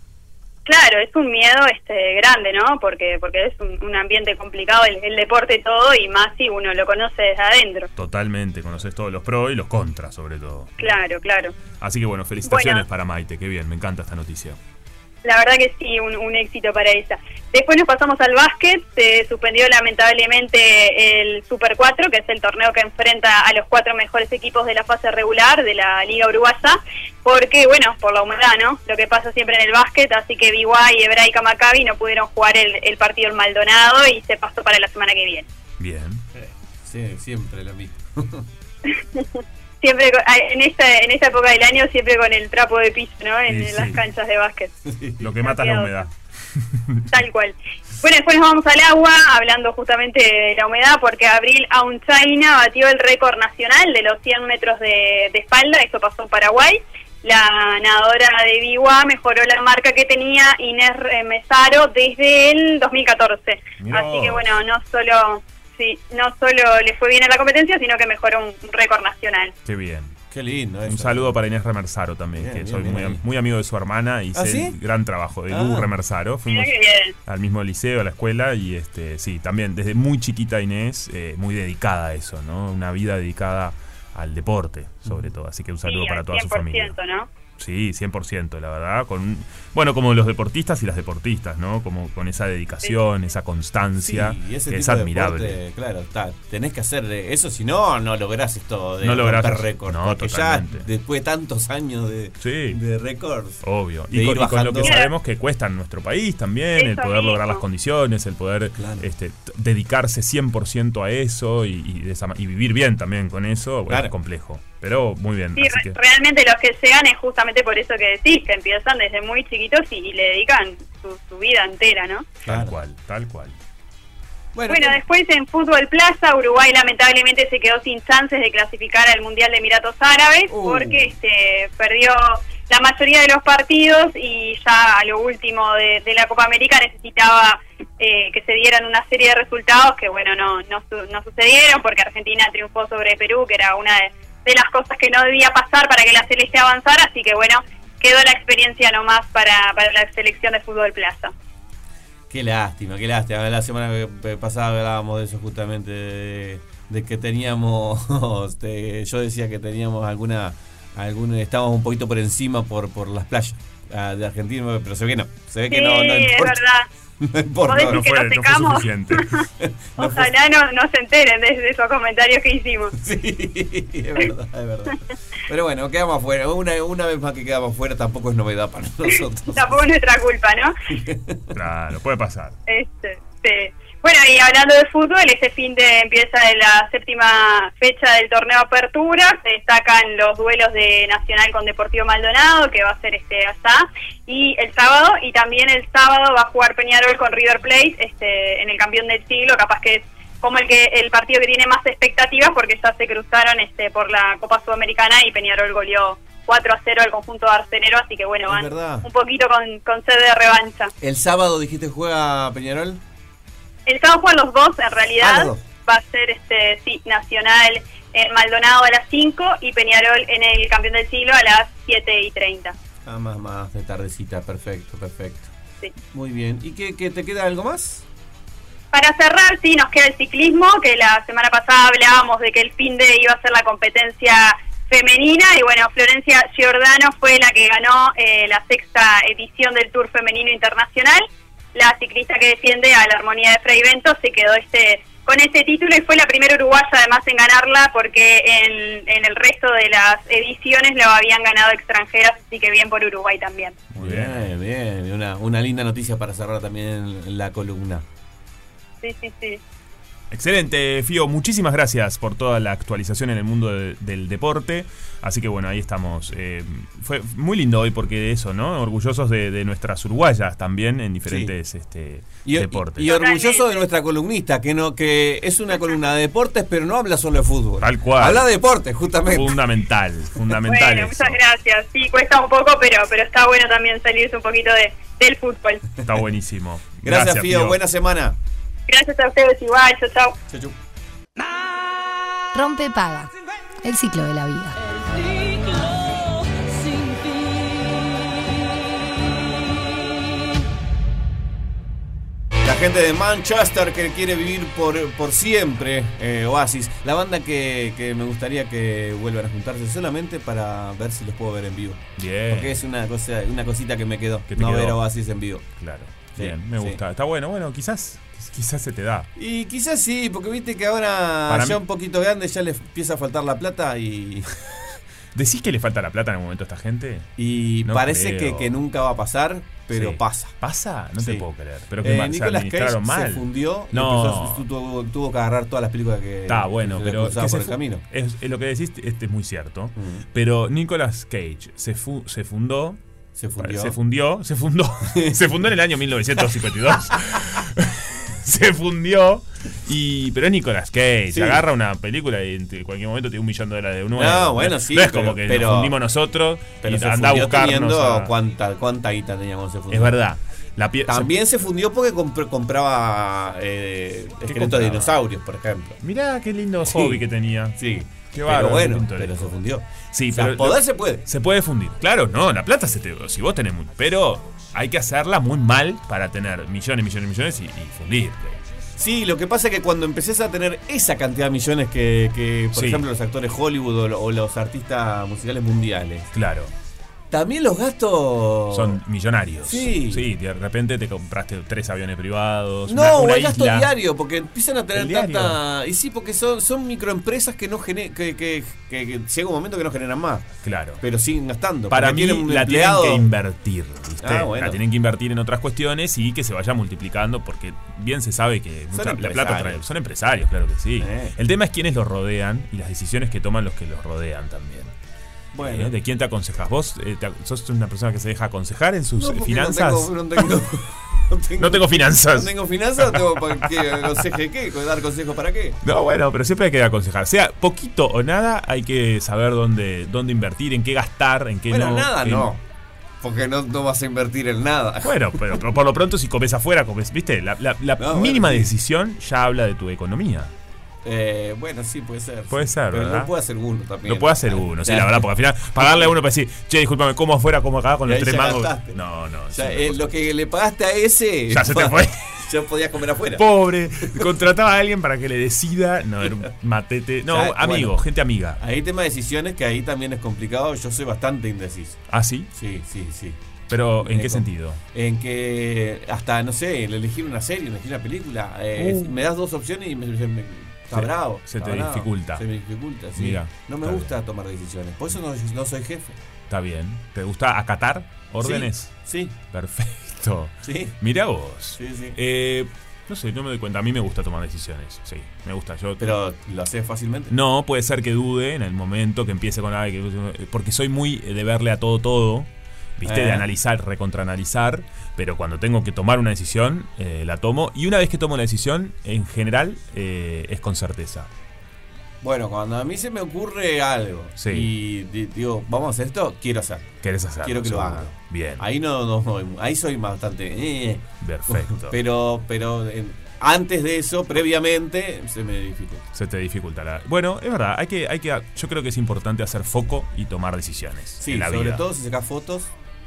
G: Claro, es un miedo este grande, ¿no? Porque porque es un, un ambiente complicado el, el deporte todo y más si uno lo conoce desde adentro.
C: Totalmente, conoces todos los pros y los contras sobre todo.
G: Claro, claro.
C: Así que bueno, felicitaciones
G: Bueno.
C: para Maite, qué bien, me encanta esta noticia.
G: La verdad que sí, un, un éxito para ella. Después nos pasamos al básquet, se suspendió lamentablemente el Super 4, que es el torneo que enfrenta a los cuatro mejores equipos de la fase regular de la Liga Uruguaya, porque, bueno, por la humedad, ¿no? Lo que pasa siempre en el básquet, así que BY, Hebraica, Maccabi no pudieron jugar el, el partido en Maldonado y se pasó para la semana que viene.
C: Bien.
D: Sí, siempre lo mismo.
G: Siempre, en esta, en esta época del año, siempre con el trapo de piso, ¿no? En,
C: Sí,
G: las
C: sí.
G: canchas de básquet.
C: Lo que mata la humedad.
G: Tal cual. Bueno, después nos vamos al agua, hablando justamente de la humedad, porque Abril Aunchaina batió el récord nacional de los 100 metros de, de espalda, eso pasó en Paraguay. La nadadora de Biguá mejoró la marca que tenía Inés Mesaro desde el 2014.
C: Mirá
G: Así que bueno, no solo, sí, no solo le fue bien en la competencia, sino que mejoró un récord nacional.
C: Qué bien.
D: Qué lindo
C: Un
D: eso.
C: saludo para Inés Remersaro también,
D: Bien,
C: que
D: bien,
C: soy
D: bien
C: muy, muy amigo de su hermana y
D: ¿Ah,
C: sé
D: sí?
C: el gran trabajo de
D: Ah.
C: Lu Remersaro. Fuimos al mismo liceo, a la escuela y este sí, también desde muy chiquita Inés, eh, muy dedicada a eso, ¿no? Una vida dedicada al deporte, sobre todo. Así que un saludo
G: Sí,
C: para toda su familia.
G: 100%, ¿no?
C: Sí, 100%, la verdad. Con, un- bueno, como los deportistas y las deportistas, ¿no? Como con esa dedicación, esa constancia,
D: Sí, y ese
C: que es
D: tipo de
C: admirable.
D: deporte, claro, está, tenés que hacer eso, si no, no lográs esto de
C: No lográs
D: récord.
C: No,
D: porque
C: totalmente.
D: ya después de tantos años de,
C: Sí.
D: de récords.
C: Obvio.
D: de
C: Y con,
D: ir
C: y con lo que sabemos que cuesta en nuestro país también, el poder lograr las condiciones, el poder
D: Claro.
C: este, dedicarse 100% a eso y, y de esa ma- y vivir bien también con eso, bueno,
D: Claro.
C: es complejo. Pero muy bien.
G: Sí,
C: así
G: re-
C: que,
G: realmente los que llegan es justamente por eso que decís, que empiezan desde muy chiquitos y, y le dedican su, su vida entera, ¿no?
C: tal
D: Claro.
C: cual, tal cual.
D: Bueno,
G: Bueno,
D: ¿qué-
G: después en Fútbol Plaza, Uruguay lamentablemente se quedó sin chances de clasificar al Mundial de Emiratos Árabes
D: Uh.
G: porque este, perdió la mayoría de los partidos y ya a lo último de, de la Copa América necesitaba eh, que se dieran una serie de resultados que, bueno, no, no, su- no sucedieron porque Argentina triunfó sobre Perú, que era una de, de las cosas que no debía pasar para que la Celeste avanzara, así que, bueno, quedó la experiencia nomás para, para la selección de Fútbol Plaza.
D: Qué lástima, qué lástima. La semana que- pasada hablábamos de eso justamente, de, de que teníamos, de- yo decía que teníamos alguna, algún, estábamos un poquito por encima por, por las playas ah, de Argentina, pero se ve que no, se ve que
G: Sí,
D: no, no
G: es verdad.
D: No importa.
G: Vos decís
C: No
G: que
C: fue,
G: nos
C: no fue
G: secamos.
C: suficiente.
G: Ojalá no, no se enteren de, de esos comentarios que hicimos.
D: Sí, es verdad, es verdad. Pero bueno, quedamos afuera. Una, una vez más que quedamos afuera tampoco es novedad para nosotros.
G: Tampoco es nuestra culpa, ¿no?
C: claro, puede pasar.
G: Este, sí. Bueno, y hablando de fútbol, este fin de empieza la séptima fecha del torneo Apertura. Se destacan los duelos de Nacional con Deportivo Maldonado, que va a ser este allá, y el sábado, y también el sábado va a jugar Peñarol con River Plate, este, en el campeón del siglo, capaz que es como el que el partido que tiene más expectativas, porque ya se cruzaron este por la Copa Sudamericana y Peñarol goleó 4 a 0 al conjunto de Arcenero, así que bueno, van un poquito con, con sed de revancha.
D: El sábado dijiste juega Peñarol.
G: El sábado juegan los dos, en
D: Ah,
G: realidad.
D: dos.
G: Va a ser este sí, Nacional en Maldonado a las 5 y Peñarol en el Campeón del Siglo a las 7 y 30.
D: Ah, más, más de tardecita, perfecto, perfecto.
G: Sí.
D: Muy bien. ¿Y qué, qué te queda algo más?
G: Para cerrar, sí, nos queda el ciclismo, que la semana pasada hablábamos de que el fin de iba a ser la competencia femenina y bueno, Florencia Giordano fue la que ganó eh, la sexta edición del Tour Femenino Internacional. La ciclista que defiende a la Armonía de Frei Bento se quedó este con ese título y fue la primera uruguaya además en ganarla porque en, en el resto de las ediciones lo habían ganado extranjeras, así que bien por Uruguay también.
D: Muy bien, bien. Una, una linda noticia para cerrar también la columna.
G: Sí, sí, sí.
C: Excelente, Fío. Muchísimas gracias por toda la actualización en el mundo de- del deporte. Así que bueno, ahí estamos. Eh, fue muy lindo hoy porque eso, ¿no? Orgullosos de, de nuestras uruguayas también en diferentes este,
D: Y,
C: deportes.
D: y orgulloso de nuestra columnista, que no que es una columna de deportes, pero no habla solo de fútbol.
C: Tal cual.
D: Habla de deportes, justamente.
C: Fundamental, fundamental.
G: Bueno,
C: eso.
G: muchas gracias. Sí, cuesta un poco, pero pero está bueno también salirse un poquito de, del fútbol.
C: Está buenísimo.
D: Gracias, Fío. Buena semana.
G: Gracias a ustedes igual, chao, chao.
D: Chau, chau.
A: Rompe paga. El ciclo de la vida.
D: La gente de Manchester que quiere vivir por, por siempre, eh, Oasis. La banda que, que me gustaría que vuelvan a juntarse solamente para ver si los puedo ver en vivo.
C: Bien.
D: Porque es una cosa una cosita que me quedó.
C: Que
D: no
C: quedó.
D: ver a Oasis en vivo.
C: Claro.
D: Sí,
C: Bien, me
D: sí.
C: gusta. Está bueno, bueno, quizás, quizás se te da.
D: Y quizás sí, porque viste que ahora
C: Para
D: ya
C: mí-
D: un poquito grande ya le empieza a faltar la plata y,
C: ¿Decís que le falta la plata en algún momento a esta gente?
D: y
C: No
D: parece que, que nunca va a pasar, pero
C: Sí.
D: pasa.
C: ¿Pasa? No te puedo creer. Pero que
D: Eh, Nicolas Cage
C: mal.
D: se fundió y
C: No.
D: empezó a- tuvo, tuvo que agarrar todas las películas que
C: Está bueno,
D: que
C: pero que
D: por el camino.
C: Es, es lo que decís este es muy cierto.
D: Mm.
C: Pero Nicolas Cage se, fu- se fundó.
D: Se fundió.
C: Se fundió. Se fundó. se fundó en el año 1952. se fundió. Y, pero es Nicolas Cage.
D: Sí.
C: Agarra una película y en cualquier momento tiene un millón de dólares de nuevo.
D: No, bueno, sí,
C: No es como que
D: pero-
C: nos fundimos nosotros
D: Pero
C: y
D: se
C: anda a buscarnos. a-
D: cuánta, cuánta guita tenía cuando se fundió.
C: Es verdad. La
D: También se fundió porque compr- compraba eh, esqueletos
C: compraba?
D: de dinosaurios, por ejemplo.
C: Mirá qué lindo
D: Sí.
C: hobby que tenía.
D: Sí.
C: Qué
D: pero
C: bárbaro,
D: bueno, pero se fundió.
C: Sí,
D: O sea,
C: pero
D: poder
C: lo-
D: se puede.
C: Se puede fundir. Claro, no, la plata se te. Si vos tenés muy. Pero hay que hacerla muy mal para tener millones, millones, millones y, y fundirte.
D: Sí, lo que pasa es que cuando empecés a tener esa cantidad de millones que, que, por
C: Sí.
D: ejemplo, los actores Hollywood o, o los artistas musicales mundiales,
C: Claro.
D: También los gastos...
C: Son millonarios.
D: Sí.
C: Sí, de repente te compraste tres aviones privados.
D: No,
C: una,
D: o
C: una
D: el gasto
C: isla.
D: diario, porque empiezan a
C: ¿El
D: tener tanta... Y sí, porque son, son microempresas que no gene- que, que, que- que llega un momento que no generan más,
C: Claro.
D: pero siguen gastando.
C: Para mí
D: tienen un
C: la
D: empleado-
C: tienen que invertir, ¿viste?
D: Ah, bueno.
C: La tienen que invertir en otras cuestiones y que se vaya multiplicando porque bien se sabe que mucha- la plata
D: empresarios.
C: trae. Son empresarios, claro que sí.
D: Eh.
C: El tema es quiénes los rodean y las decisiones que toman los que los rodean también.
D: Bueno.
C: ¿Eh? ¿De quién te aconsejas? ¿Vos eh, te- sos una persona que se deja aconsejar en sus
D: No,
C: finanzas?
D: No tengo, no tengo- no tengo-
C: No tengo finanzas.
D: No tengo finanzas, tengo para que aconseje qué, dar consejos para qué.
C: No, bueno, pero siempre hay que aconsejar. Sea poquito o nada, hay que saber dónde, dónde invertir, en qué gastar, en qué
D: Bueno,
C: no.
D: nada no. Porque no, no vas a invertir en nada.
C: Bueno, pero, pero por lo pronto si comes afuera, comes, ¿viste? La, la- la
D: No, bueno,
C: mínima
D: sí.
C: decisión ya habla de tu economía.
D: Eh, bueno, sí, puede ser.
C: Puede ser,
D: Pero
C: ¿verdad?
D: lo puede hacer uno también.
C: Lo puede hacer uno, sí, la verdad, porque al final pagarle a uno para decir, che, discúlpame, como afuera, como acá con los tres mangos.
D: gastaste.
C: No, no.
D: Ya,
C: sí,
D: eh, lo que le pagaste a ese.
C: Ya se te fue.
D: Ya podías comer afuera.
C: Pobre, contrataba a alguien para que le decida. No, era un matete. No,
D: Ya,
C: amigo,
D: bueno.
C: gente amiga.
D: Ahí tema de decisiones que ahí también es complicado. Yo soy bastante indeciso.
C: ¿Ah, sí?
D: Sí, sí, sí.
C: Pero, ¿en qué sentido?
D: En que hasta, no sé, el elegir una serie, elegir una película. eh,
C: Uh.
D: Me das dos opciones y me- está
C: Se-
D: bravo.
C: se
D: está
C: te
D: bravo.
C: dificulta.
D: Se me dificulta, sí.
C: Mira,
D: no me gusta tomar decisiones. Por eso no, no soy jefe.
C: Está bien. ¿Te gusta acatar órdenes?
D: Sí,
C: Perfecto.
D: sí.
C: Mira vos.
D: Sí, sí.
C: Eh, no sé, no me doy cuenta. A mí me gusta tomar decisiones. Sí, me gusta. Yo
D: Pero lo haces fácilmente.
C: No, puede ser que dude en el momento que empiece con que- porque soy muy de verle a todo todo, ¿viste?
D: Eh.
C: De analizar, recontraanalizar, pero cuando tengo que tomar una decisión, eh, la tomo. Y una vez que tomo la decisión, en general, eh, es con certeza.
D: Bueno, cuando a mí se me ocurre algo
C: Sí.
D: y di- digo, vamos a hacer esto, quiero hacer.
C: ¿Querés hacerlo?
D: Quiero que lo
C: seguro.
D: haga.
C: Bien,
D: Ahí no, no, no, ahí soy bastante. eh.
C: perfecto.
D: Pero, pero eh, antes de eso, previamente, se me dificulta.
C: Se te dificulta la... Bueno, es verdad, hay que, hay que, yo creo que es importante hacer foco y tomar decisiones
D: Sí,
C: en la
D: sobre
C: vida.
D: todo si sacas fotos,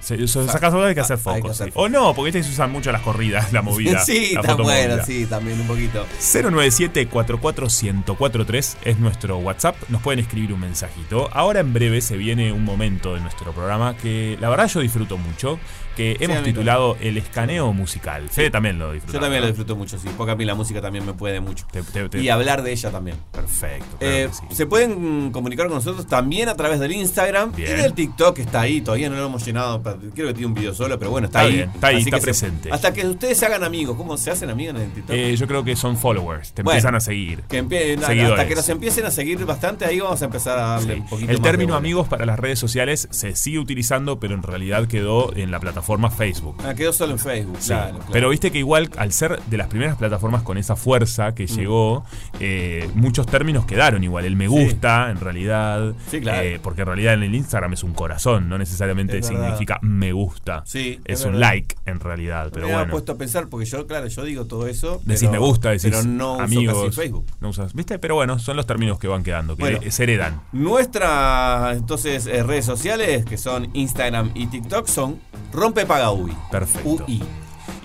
C: Se- sacas fotos hay que hacer
D: Ah,
C: focos. sí. O no, porque se usan mucho las corridas, la movida.
D: sí,
C: la
D: está bueno, sí, también un poquito.
C: 097-44-1043 es nuestro WhatsApp. Nos pueden escribir un mensajito. Ahora en breve se viene un momento de nuestro programa que la verdad yo disfruto mucho. Que hemos titulado El escaneo musical. Fede también lo disfruta.
D: Yo también
C: ¿no?
D: lo disfruto mucho, sí, porque a mí la música también me puede mucho.
C: Te- te- te-
D: Y hablar de ella también.
C: Perfecto. claro
D: Eh,
C: sí.
D: Se pueden comunicar con nosotros también a través del Instagram
C: Bien.
D: y del TikTok que está ahí. Todavía no lo hemos llenado. Creo que tiene un video solo, pero bueno, está,
C: Está
D: ahí.
C: bien, está ahí,
D: Así
C: está
D: se-
C: presente.
D: hasta que ustedes se hagan amigos. ¿Cómo se hacen amigos en el TikTok?
C: Eh, yo creo que son followers. Te
D: Bueno,
C: empiezan a seguir.
D: que empie- hasta que nos empiecen a seguir bastante, ahí vamos a empezar a darle
C: Sí.
D: un poquito
C: El
D: más de
C: término amigos para las redes sociales se sigue utilizando, pero en realidad quedó en la plataforma Facebook.
D: Ah, quedó solo en Facebook,
C: Sí.
D: claro, claro.
C: Pero viste que igual, al ser de las primeras plataformas con esa fuerza
D: Mm.
C: que llegó, eh, muchos términos quedaron igual. El me gusta, en realidad.
D: Sí, claro.
C: eh, porque en realidad en el Instagram es un corazón, no necesariamente
D: Es verdad.
C: significa me gusta.
D: Sí,
C: es,
D: es
C: un like en realidad. Pero
D: me
C: bueno.
D: puesto a pensar, porque yo, claro, yo digo todo eso.
C: Decís
D: pero-
C: me gusta, decís
D: pero no uso
C: amigos.
D: casi Facebook.
C: No usas, ¿Viste? Pero bueno, son los términos que van quedando, que
D: Bueno.
C: se heredan.
D: Nuestras entonces eh, redes sociales, que son Instagram y TikTok, son Rompe Paga UI.
C: Perfecto.
D: UI.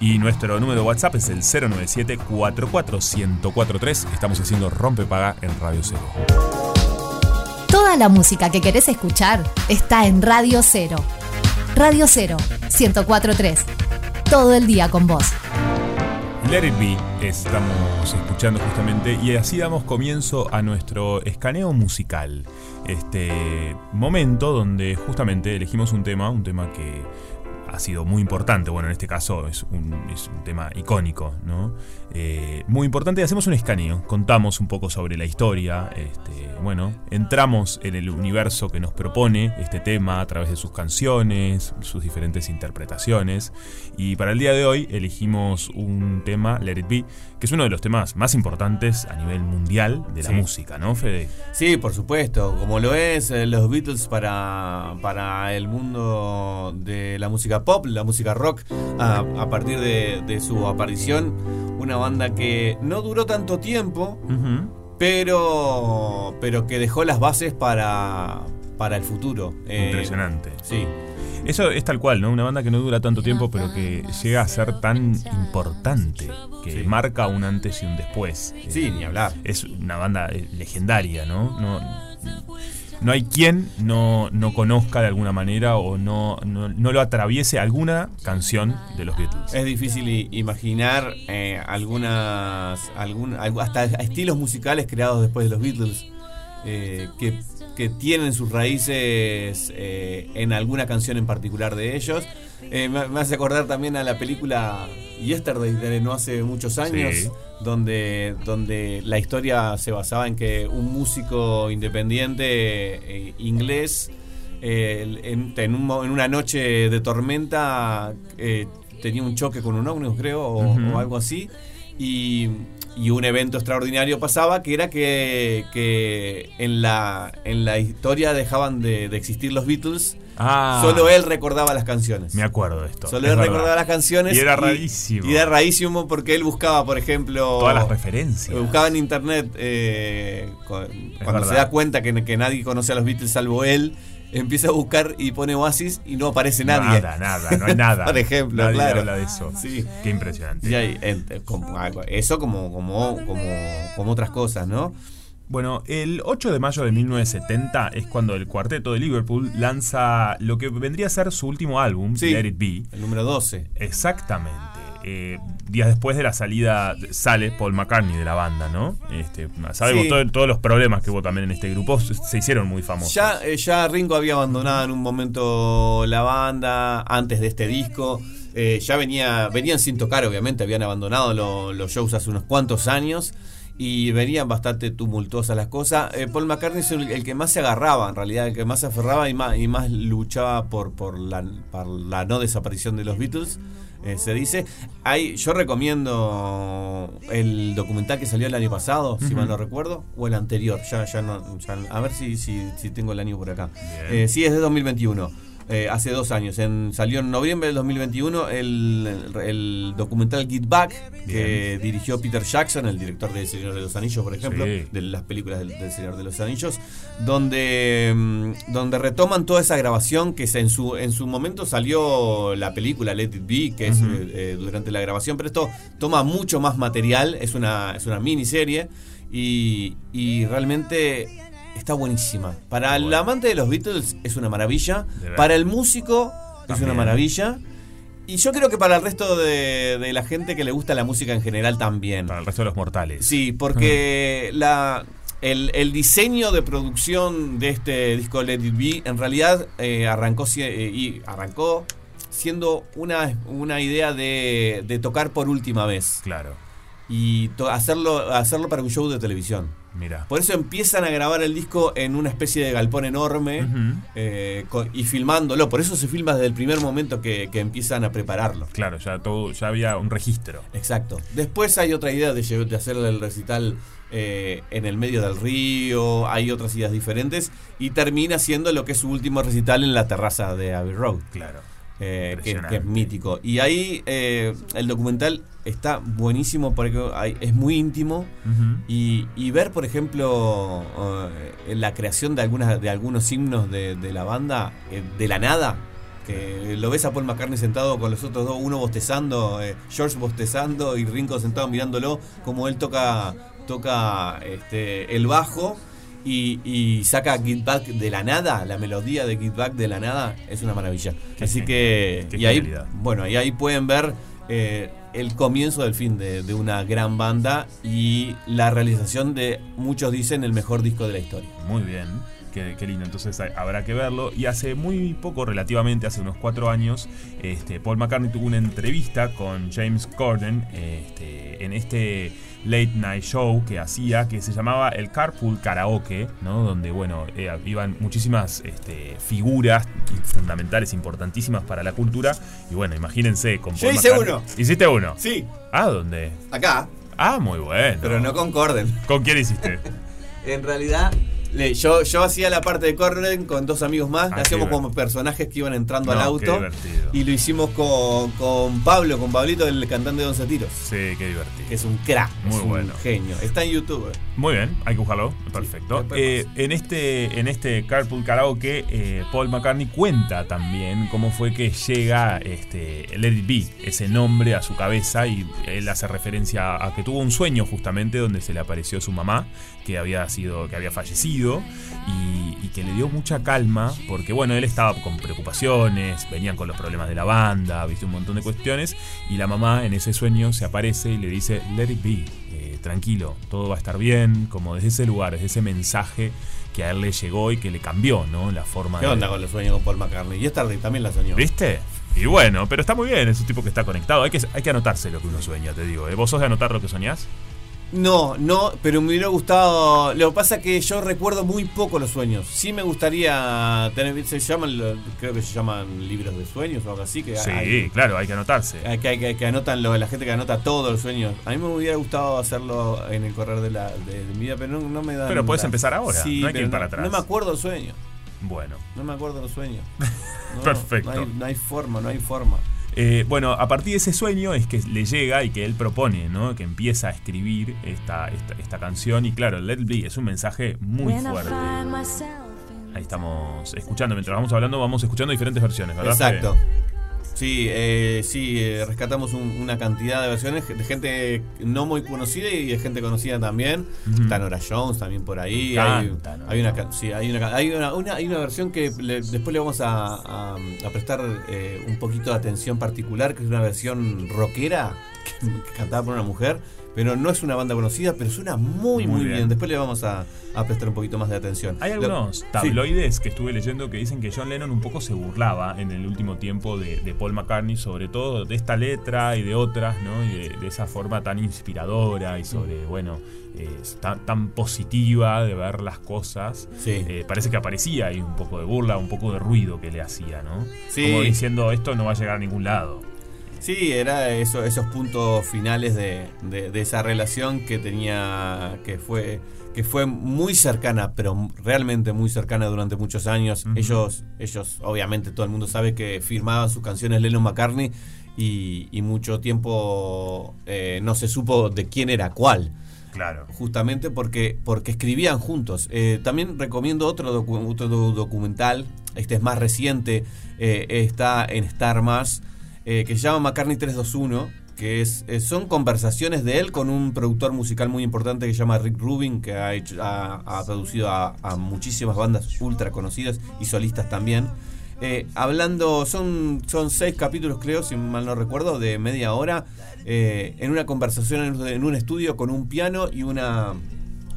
C: Y nuestro número de WhatsApp es el 097-44-1043. Estamos haciendo Rompepaga en Radio Cero.
A: Toda la música que querés escuchar está en Radio Cero. Radio Cero, 1043. Todo el día con vos.
C: Let It Be estamos escuchando justamente y así damos comienzo a nuestro escaneo musical. Este momento donde justamente elegimos un tema, un tema que ha sido muy importante, bueno, en este caso es un, es un tema icónico, ¿no? Eh, muy importante, hacemos un escaneo, contamos un poco sobre la historia, este, bueno, entramos en el universo que nos propone este tema a través de sus canciones, sus diferentes interpretaciones, y para el día de hoy elegimos un tema, Let It Be, que es uno de los temas más importantes a nivel mundial de la
D: Sí.
C: música, ¿no, Fede?
D: Sí, por supuesto, como lo es eh, los Beatles para, para el mundo de la música pop, la música rock, a, a partir de, de su aparición, una banda que no duró tanto tiempo, pero, pero que dejó las bases para, para el futuro. Eh,
C: Impresionante.
D: Sí.
C: Eso es tal cual, ¿no? Una banda que no dura tanto tiempo, pero que llega a ser tan importante, que
D: Sí.
C: marca un antes y un después.
D: Sí,
C: Eh,
D: ni hablar.
C: Es una banda legendaria, ¿no? No, no hay quien no, no conozca de alguna manera o no, no, no lo atraviese alguna canción de los Beatles.
D: Es difícil imaginar eh, algunas, hasta estilos musicales creados después de los Beatles eh, que, que tienen sus raíces eh, en alguna canción en particular de ellos. Eh, me, me hace acordar también a la película Yesterday de no hace muchos años,
C: Sí.
D: donde, donde la historia se basaba en que un músico independiente eh, inglés eh, en, en un en una noche de tormenta eh, tenía un choque con un ómnibus, creo, o, o algo así. Y, y un evento extraordinario pasaba que era que, que en, la, en la historia dejaban de, de existir los Beatles.
C: Ah,
D: Solo él recordaba las canciones.
C: Me acuerdo de esto.
D: Solo
C: es
D: él
C: verdad.
D: recordaba las canciones.
C: Y era rarísimo.
D: Y era rarísimo porque él buscaba, por ejemplo.
C: Todas las referencias.
D: Buscaba en internet eh, cu- cuando se da cuenta que, que nadie conoce a los Beatles salvo él. Empieza a buscar y pone Oasis y no aparece nadie.
C: Nada, nada, no hay nada.
D: Por ejemplo,
C: Nadie
D: claro.
C: habla de eso.
D: Sí.
C: Qué impresionante.
D: Y algo- eso como, como, como, como otras cosas, ¿no?
C: Bueno, el 8 de mayo de 1970 es cuando el cuarteto de Liverpool lanza lo que vendría a ser su último álbum,
D: Sí.
C: Let It Be.
D: El número 12.
C: Exactamente. Eh, días después de la salida sale Paul McCartney de la banda, ¿no? Este, sabemos
D: Sí.
C: todo- todos los problemas que hubo también en este grupo, se, hicieron muy famosos.
D: Ya, eh, ya Ringo había abandonado en un momento la banda antes de este disco. Eh, ya venía, venían sin tocar, obviamente, habían abandonado lo- los shows hace unos cuantos años y venían bastante tumultuosas las cosas. Eh, Paul McCartney es el, el que más se agarraba, en realidad, el que más se aferraba y más, y más luchaba por, por, la, por la no desaparición de los Beatles. eh, se dice, hay, yo recomiendo el documental que salió el año pasado, si mal no recuerdo, o el anterior, ya, ya no, ya- a ver si, si, si tengo el año por acá. Eh, sí, es de 2021. Eh, hace dos años. En, salió en noviembre del 2021 el, el- documental Get Back, que dirigió Peter Jackson, el director de El Señor de los Anillos, por ejemplo,
C: Sí.
D: de las películas del, del Señor de los Anillos, donde, mm, donde retoman toda esa grabación que se- en su, en su momento salió la película Let It Be, que es eh, eh, durante la grabación, pero esto toma mucho más material, es una, es una miniserie y, y realmente está buenísima. Para el amante de los Beatles es una maravilla, para el músico es una maravilla. Y yo creo que para el resto de, de la gente que le gusta la música en general también.
C: Para el resto de los mortales.
D: Sí, porque la, el, el diseño de producción de este disco Let It Be en realidad eh, arrancó, eh, y arrancó siendo una, una idea de, de tocar por última vez
C: Claro.
D: y to- hacerlo, hacerlo para un show de televisión.
C: Mira.
D: Por eso empiezan a grabar el disco en una especie de galpón enorme
C: Ujú.
D: eh, con- y filmándolo. Por eso se filma desde el primer momento que, que empiezan a prepararlo.
C: Claro, ya todo, ya había un registro.
D: Exacto. Después hay otra idea de, de hacer el recital eh, en el medio del río, hay otras ideas diferentes y termina siendo lo que es su último recital en la terraza de Abbey Road,
C: Claro.
D: Eh, que, es mítico. Y ahí eh, el documental está buenísimo porque hay- es muy íntimo y, y ver, por ejemplo, eh, la creación de, algunas, de algunos himnos de, de la banda eh, de la nada. Que lo ves a Paul McCartney sentado con los otros dos, uno bostezando, eh, George bostezando y Ringo sentado mirándolo, como él toca, toca este, el bajo y, y saca Get Back de la nada, la melodía de Get Back de la nada, es una maravilla.
C: Qué
D: Así que, y ahí, bueno, y ahí pueden ver eh, el comienzo del fin de, de una gran banda y la realización de, muchos dicen, el mejor disco de la historia.
C: Muy bien. Qué, qué lindo, entonces hay- habrá que verlo. Y hace muy poco, relativamente, hace unos cuatro años, este, Paul McCartney tuvo una entrevista con James Corden este, en este late night show que hacía, que se llamaba el Carpool Karaoke, ¿no? Donde, bueno, eh, iban muchísimas este, figuras fundamentales, importantísimas para la cultura. Y bueno, imagínense con
D: Yo
C: Paul
D: hice
C: McCartney.
D: uno.
C: ¿Hiciste uno?
D: Sí,
C: ¿Ah, dónde?
D: acá,
C: Ah, muy bueno.
D: pero no concorden.
C: ¿Con quién hiciste?
D: En realidad, le- yo, yo hacía la parte de Corden con dos amigos más,
C: Ah,
D: hacíamos como personajes que iban entrando
C: No,
D: al
C: qué
D: auto.
C: divertido.
D: Y lo hicimos con, con Pablo, con Pablito, el cantante de Once Tiros.
C: Sí, qué divertido.
D: Que es un crack,
C: Muy
D: es un
C: bueno.
D: genio. Está en YouTube.
C: Muy bien, hay que buscarlo. Perfecto. Eh, en este en este Carpool Karaoke, eh, Paul McCartney cuenta también cómo fue que llega este Let It Be, ese nombre a su cabeza y él hace referencia a que tuvo un sueño justamente donde se le apareció su mamá que había sido que había fallecido y, y que le dio mucha calma porque bueno él estaba con preocupaciones, venían con los problemas de la banda, viste un montón de cuestiones y la mamá en ese sueño se aparece y le dice Let It Be. eh, tranquilo, todo va a estar bien, como desde ese lugar, desde ese mensaje que a él le llegó y que le cambió, ¿no? La forma
D: ¿Qué
C: de...
D: onda con los sueños con Paul McCartney? Y esta tarde también la soñó.
C: ¿Viste? Y bueno, pero está muy bien, es un tipo que está conectado. Hay que, hay que anotarse lo que uno sueña, te digo. ¿eh? ¿Vos sos de anotar lo que soñás?
D: No, no, pero me hubiera gustado. Lo que pasa es que yo recuerdo muy poco los sueños. Sí me gustaría tener. Se llaman, creo que se llaman libros de sueños o algo así. Que
C: Sí,
D: hay-
C: claro, hay que anotarse.
D: hay- que, que- que anotan lo, la gente que anota todos los sueños. A mí me hubiera gustado hacerlo en el correr de la de, de mi vida, pero no, no me da.
C: Pero puedes empezar ahora, no hay que ir para atrás.
D: No me acuerdo el sueño.
C: Bueno.
D: No me acuerdo los sueños. No,
C: Perfecto.
D: No hay, no hay forma, no hay forma.
C: Eh, bueno, a partir de ese sueño es que le llega y que él propone, ¿no? Que empieza a escribir esta, esta, esta canción. Y claro, Let It Be es un mensaje muy fuerte. Ahí estamos escuchando, mientras vamos hablando, vamos escuchando diferentes versiones, ¿verdad?
D: Exacto. Sí, eh, sí, eh, rescatamos un- una cantidad de versiones de gente no muy conocida y de gente conocida también. Está Nora Jones también por ahí.
C: Me
D: Hay,
C: encanta Nora
D: hay una, sí, hay una, hay una, una- hay una versión que le- después le vamos a, a- a prestar eh, un poquito de atención particular, que es una versión rockera que, que cantada por una mujer. Pero no es una banda conocida, pero suena muy,
C: Muy
D: muy, bien.
C: bien.
D: Después le vamos a, a prestar un poquito más de atención.
C: Hay algunos tabloides que estuve leyendo que dicen que John Lennon un poco se burlaba en el último tiempo de, de Paul McCartney, sobre todo de esta letra y de otras, ¿no? Y de, de esa forma tan inspiradora y sobre, bueno, eh, tan, tan positiva de ver las cosas.
D: Sí.
C: Eh, parece que aparecía ahí un poco de burla, un poco de ruido que le hacía, ¿no?
D: Sí.
C: Como diciendo, esto no va a llegar a ningún lado.
D: Sí, era eso, esos puntos finales de, de- de esa relación que tenía, que fue, que fue muy cercana, pero realmente muy cercana durante muchos años. Ellos, ellos, obviamente, todo el mundo sabe que firmaban sus canciones Lennon McCartney y, y mucho tiempo eh, no se supo de quién era cuál.
C: Claro.
D: Justamente porque, porque escribían juntos. Eh, también recomiendo otro, docu- otro do- documental, este es más reciente, eh, está en Star Más, eh, que se llama McCartney 321, que es, eh, son conversaciones de él con un productor musical muy importante que se llama Rick Rubin, que ha, hecho, producido a, muchísimas bandas ultra conocidas y solistas también. Eh, hablando, son, son seis capítulos creo, si mal no recuerdo, de media hora, en una conversación en un estudio con un piano y una,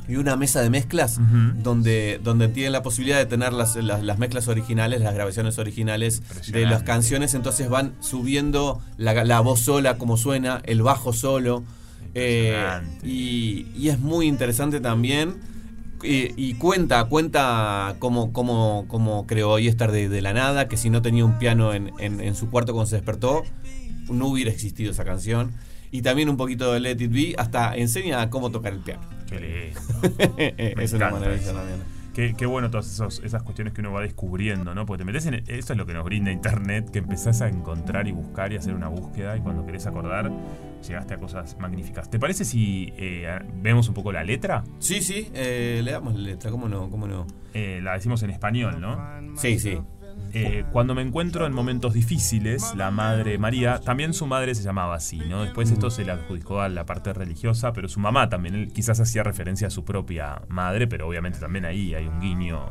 D: y una mesa de mezclas, donde, donde tienen la posibilidad de tener las, las, las mezclas originales, las grabaciones originales de las canciones, entonces van subiendo la, la voz sola, como suena, el bajo solo, eh, y, y es muy interesante también. Y, y cuenta, cuenta cómo, cómo, cómo creó Yester de, de la nada, que si no tenía un piano en, en- en su cuarto cuando se despertó, no hubiera existido esa canción. Y también un poquito de Let It Be, hasta enseña cómo tocar el piano.
C: Qué lindo.
D: Es una maravilla
C: eso.
D: también.
C: Qué, qué bueno todas esos- esas cuestiones que uno va descubriendo, ¿no? Porque te metes en. Eso es lo que nos brinda Internet, que empezás a encontrar y buscar y hacer una búsqueda, y cuando querés acordar, llegaste a cosas magníficas. ¿Te parece si eh, vemos un poco la letra?
D: Sí, sí, eh, le damos la letra, ¿cómo no? ¿Cómo no?
C: Eh, la decimos en español, ¿no?
D: Sí, sí.
C: Eh, cuando me encuentro en momentos difíciles, la madre María, también su madre se llamaba así, ¿no? Después esto se le adjudicó a la parte religiosa, pero su mamá también, quizás hacía referencia a su propia madre, pero obviamente también ahí hay un guiño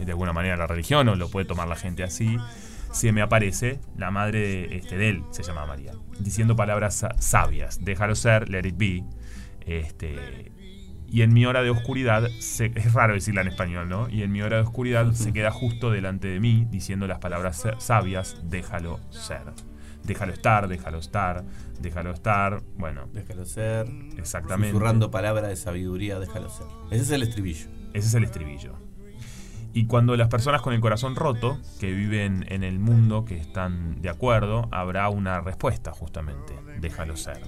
C: eh, de alguna manera a la religión, o lo puede tomar la gente así. Se me aparece la madre este, de él, se llama María, diciendo palabras sa- sabias, déjalo ser, let it be. Este, y en mi hora de oscuridad, se- es raro decirla en español, ¿no? Y en mi hora de oscuridad se queda justo delante de mí diciendo las palabras sa- sabias, déjalo ser. Déjalo estar, déjalo estar, déjalo estar. Bueno,
D: Déjalo ser.
C: exactamente.
D: Susurrando palabra de sabiduría, déjalo ser. Ese es el estribillo.
C: Ese es el estribillo. Y cuando las personas con el corazón roto, que viven en el mundo, que están de acuerdo, habrá una respuesta justamente. Déjalo ser.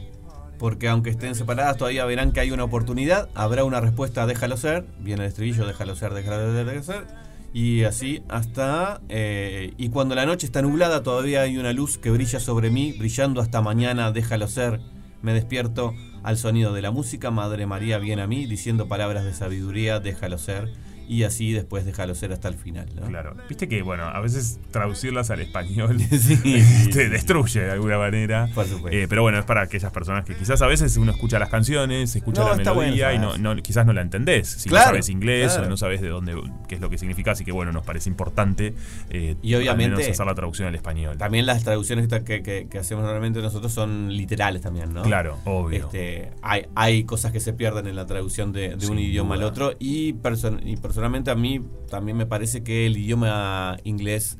D: Porque aunque estén separadas, todavía verán que hay una oportunidad. Habrá una respuesta, déjalo ser. Viene el estribillo, déjalo ser, déjalo ser. Y así hasta... eh, y cuando la noche está nublada, todavía hay una luz que brilla sobre mí, brillando hasta mañana, déjalo ser. Me despierto al sonido de la música. Madre María viene a mí diciendo palabras de sabiduría, déjalo ser. Y así después déjalo ser hasta el final. ¿no?
C: Claro. Viste que, bueno, a veces traducirlas al español
D: Sí.
C: te destruye de alguna manera.
D: Por supuesto.
C: Eh, pero bueno, es para aquellas personas que quizás a veces uno escucha las canciones, escucha
D: No,
C: la melodía y no, no- quizás no la entendés. Si
D: Claro,
C: no sabes inglés
D: claro.
C: o no sabes de dónde, qué es lo que significa. Así que bueno, nos parece importante eh,
D: Y obviamente-
C: al menos hacer la traducción al español.
D: También las traducciones que, que- que- que hacemos normalmente nosotros son literales también, ¿no?
C: Claro, obvio.
D: Este, hay, hay cosas que se pierden en la traducción de, de un idioma al otro y, person- y personalmente a mí también me parece que el idioma inglés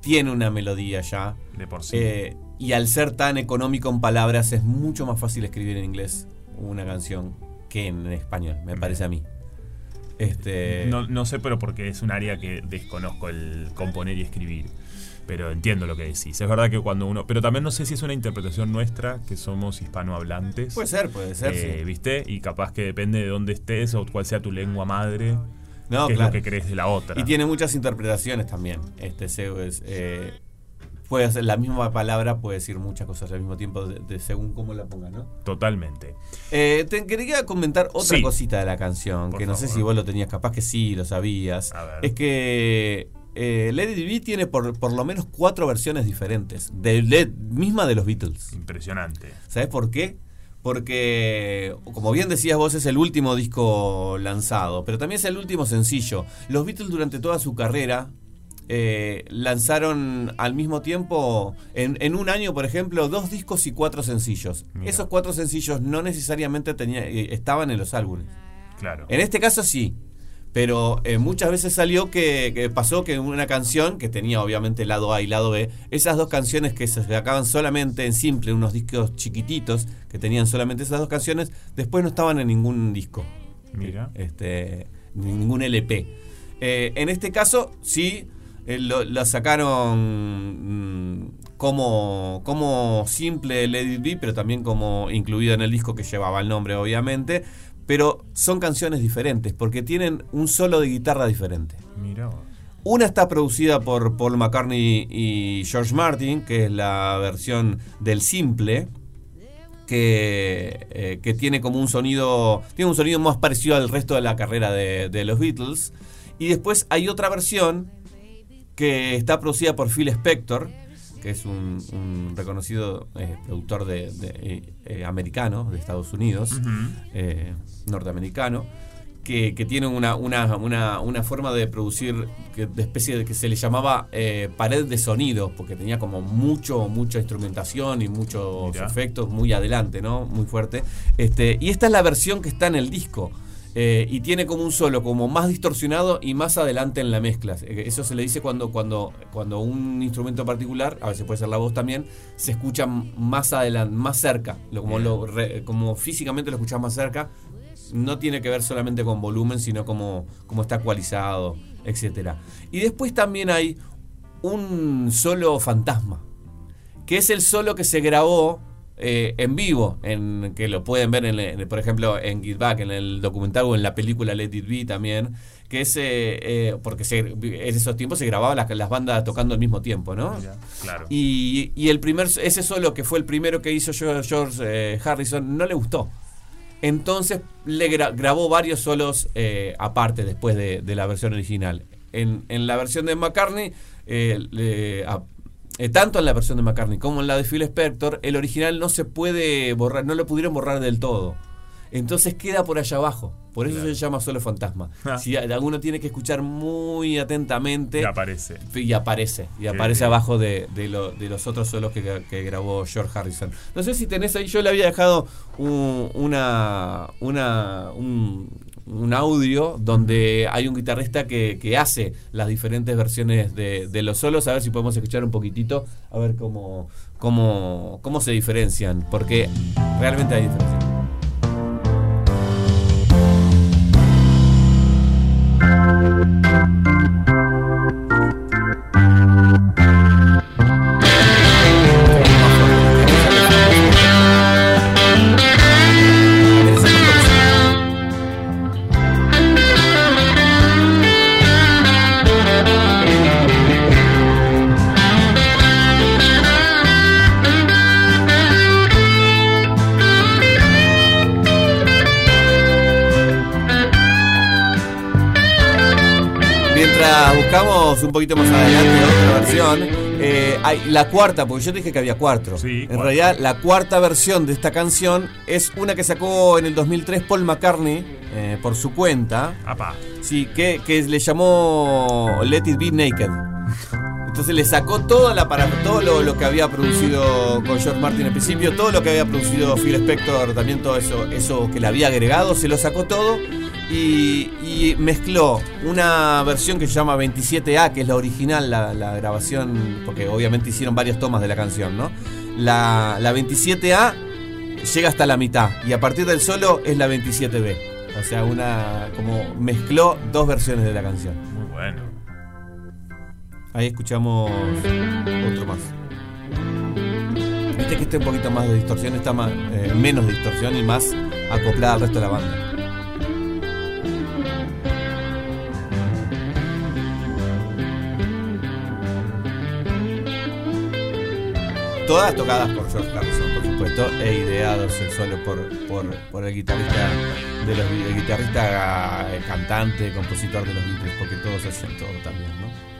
D: tiene una melodía ya.
C: de por sí.
D: Eh, y al ser tan económico en palabras es mucho más fácil escribir en inglés una canción que en español, me parece a mí. Este,
C: No, no sé, pero porque es un área que desconozco el componer y escribir. Pero entiendo lo que decís. Es verdad que cuando uno. Pero también no sé si es una interpretación nuestra, que somos hispanohablantes.
D: puede ser, puede ser,
C: Eh,
D: sí.
C: ¿Viste? Y capaz que depende de dónde estés o cuál sea tu lengua madre.
D: No,
C: qué es
D: claro.
C: lo que crees de la otra.
D: Y tiene muchas interpretaciones también. Este se- es, eh, puede ser la misma palabra, puede decir muchas cosas al mismo tiempo, de, de según cómo la ponga, ¿no?
C: Totalmente.
D: Eh, te quería comentar otra
C: Sí.
D: cosita de la canción,
C: Por
D: que no sé si vos lo tenías, capaz que sí, lo sabías.
C: A ver.
D: Es que eh, Lady B tiene por, por lo menos cuatro versiones diferentes, de, de- misma de los Beatles.
C: Impresionante.
D: ¿Sabes por qué? Porque, como bien decías vos, es el último disco lanzado, pero también es el último sencillo. Los Beatles durante toda su carrera eh, lanzaron al mismo tiempo, en, en un año, por ejemplo, dos discos y cuatro sencillos.
C: Mira.
D: Esos cuatro sencillos no necesariamente tenía- eh, estaban en los álbumes.
C: Claro.
D: En este caso sí. Pero eh, muchas veces salió que, que pasó que una canción, que tenía obviamente lado A y lado B, esas dos canciones que se sacaban solamente en simple, unos discos chiquititos, que tenían solamente esas dos canciones, después no estaban en ningún disco.
C: Mira.
D: Este, ningún LP. Eh, en este caso, sí, eh, lo, lo sacaron mm, como, como simple It Be, pero también como incluida en el disco que llevaba el nombre, obviamente. Pero son canciones diferentes porque tienen un solo de guitarra diferente.
C: Mira.
D: Una está producida por Paul McCartney y George Martin, que es la versión del simple, que, eh, que tiene como un sonido, tiene un sonido más parecido al resto de la carrera de, de los Beatles. Y después hay otra versión que está producida por Phil Spector, que es un, un reconocido eh, productor de, de, eh, eh, americano de Estados Unidos, norteamericano, que, que tiene una, una, una, una forma de producir que, de especie de que se le llamaba pared de sonido, porque tenía como mucho, mucha instrumentación y muchos
C: Mirá.
D: efectos muy adelante, ¿no? Muy fuerte. Este, y esta es la versión que está en el disco. Eh, y tiene como un solo, como más distorsionado y más adelante en la mezcla. Eh, Eso se le dice cuando, cuando, cuando un instrumento particular, a veces puede ser la voz también, se escucha más adelante, más cerca. Como, lo re- como físicamente lo escuchas más cerca, no tiene que ver solamente con volumen, sino como, como está ecualizado, etcétera. Y después también hay un solo fantasma, que es el solo que se grabó eh, en vivo, en, que lo pueden ver, en, en- por ejemplo, en Get Back, en el documental o en la película Let It Be también, que es, eh, eh, porque se, en esos tiempos se grababan las, las bandas tocando al mismo tiempo, ¿no?
C: Claro.
D: Y, y el primer, ese solo que fue el primero que hizo George, Harrison no le gustó. Entonces le gra- grabó varios solos aparte después de, de la versión original. En, en la versión de McCartney, le- a- eh, tanto en la versión de McCartney como en la de Phil Spector, el original no se puede borrar, no lo pudieron borrar del todo. Entonces queda por allá abajo. Por eso se llama solo fantasma.
C: Ah.
D: Si alguno tiene que escuchar muy atentamente
C: Y aparece.
D: y aparece, y aparece abajo de, de lo- de los otros solos que, que grabó George Harrison. No sé si tenés ahí, yo le había dejado un, una, una, un, un audio donde hay un guitarrista que, que hace las diferentes versiones de, de los solos, a ver si podemos escuchar un poquitito, a ver cómo, cómo, cómo se diferencian, porque realmente hay diferencia. Un poquito más adelante otra versión, eh, hay la cuarta, porque yo te dije que había cuatro.
C: Sí,
D: en
C: cuatro.
D: realidad, la cuarta versión de esta canción es una que sacó en el 2003 Paul McCartney eh, por su cuenta.
C: Apa.
D: Sí, que, que le llamó Let It Be Naked. Entonces le sacó toda la para, todo lo, lo que había producido con George Martin al principio, todo lo que había producido Phil Spector, también todo eso, eso que le había agregado, se lo sacó todo y, y mezcló una versión que se llama 27A, que es la original, la, la grabación, porque obviamente hicieron varias tomas de la canción, ¿no? La, la 27A llega hasta la mitad y a partir del solo es la 27B. O sea, una como mezcló dos versiones de la canción.
C: Muy bueno.
D: Ahí escuchamos otro más. Viste que este un poquito más de distorsión, está más, eh, menos distorsión y más acoplada al resto de la banda. Todas tocadas por George Harrison, por supuesto, e ideados el solo por, por, por el guitarrista de los el guitarrista eh, cantante, compositor de los Beatles, porque todos hacen todo también, ¿no?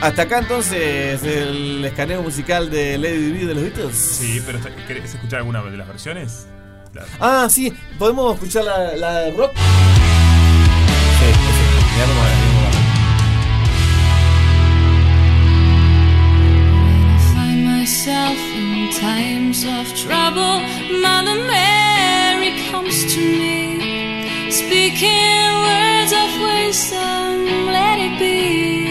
D: Hasta acá entonces el escaneo musical de Lady Di de los Beatles.
C: Sí, pero ¿querés escuchar alguna de las versiones? Claro.
D: Ah, sí, podemos escuchar la, la de rock.
H: Of trouble. Mother Mary comes to me, speaking words of wisdom. Let it be.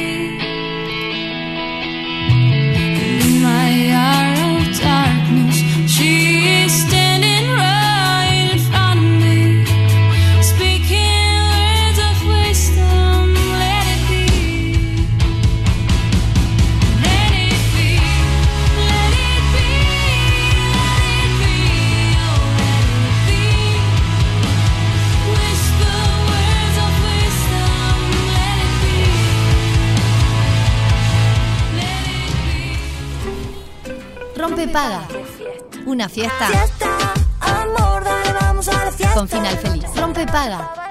A: Paga. Una fiesta
H: Fiesta, amor, dale, vamos a la fiesta.
A: con final feliz. Rompe Paga.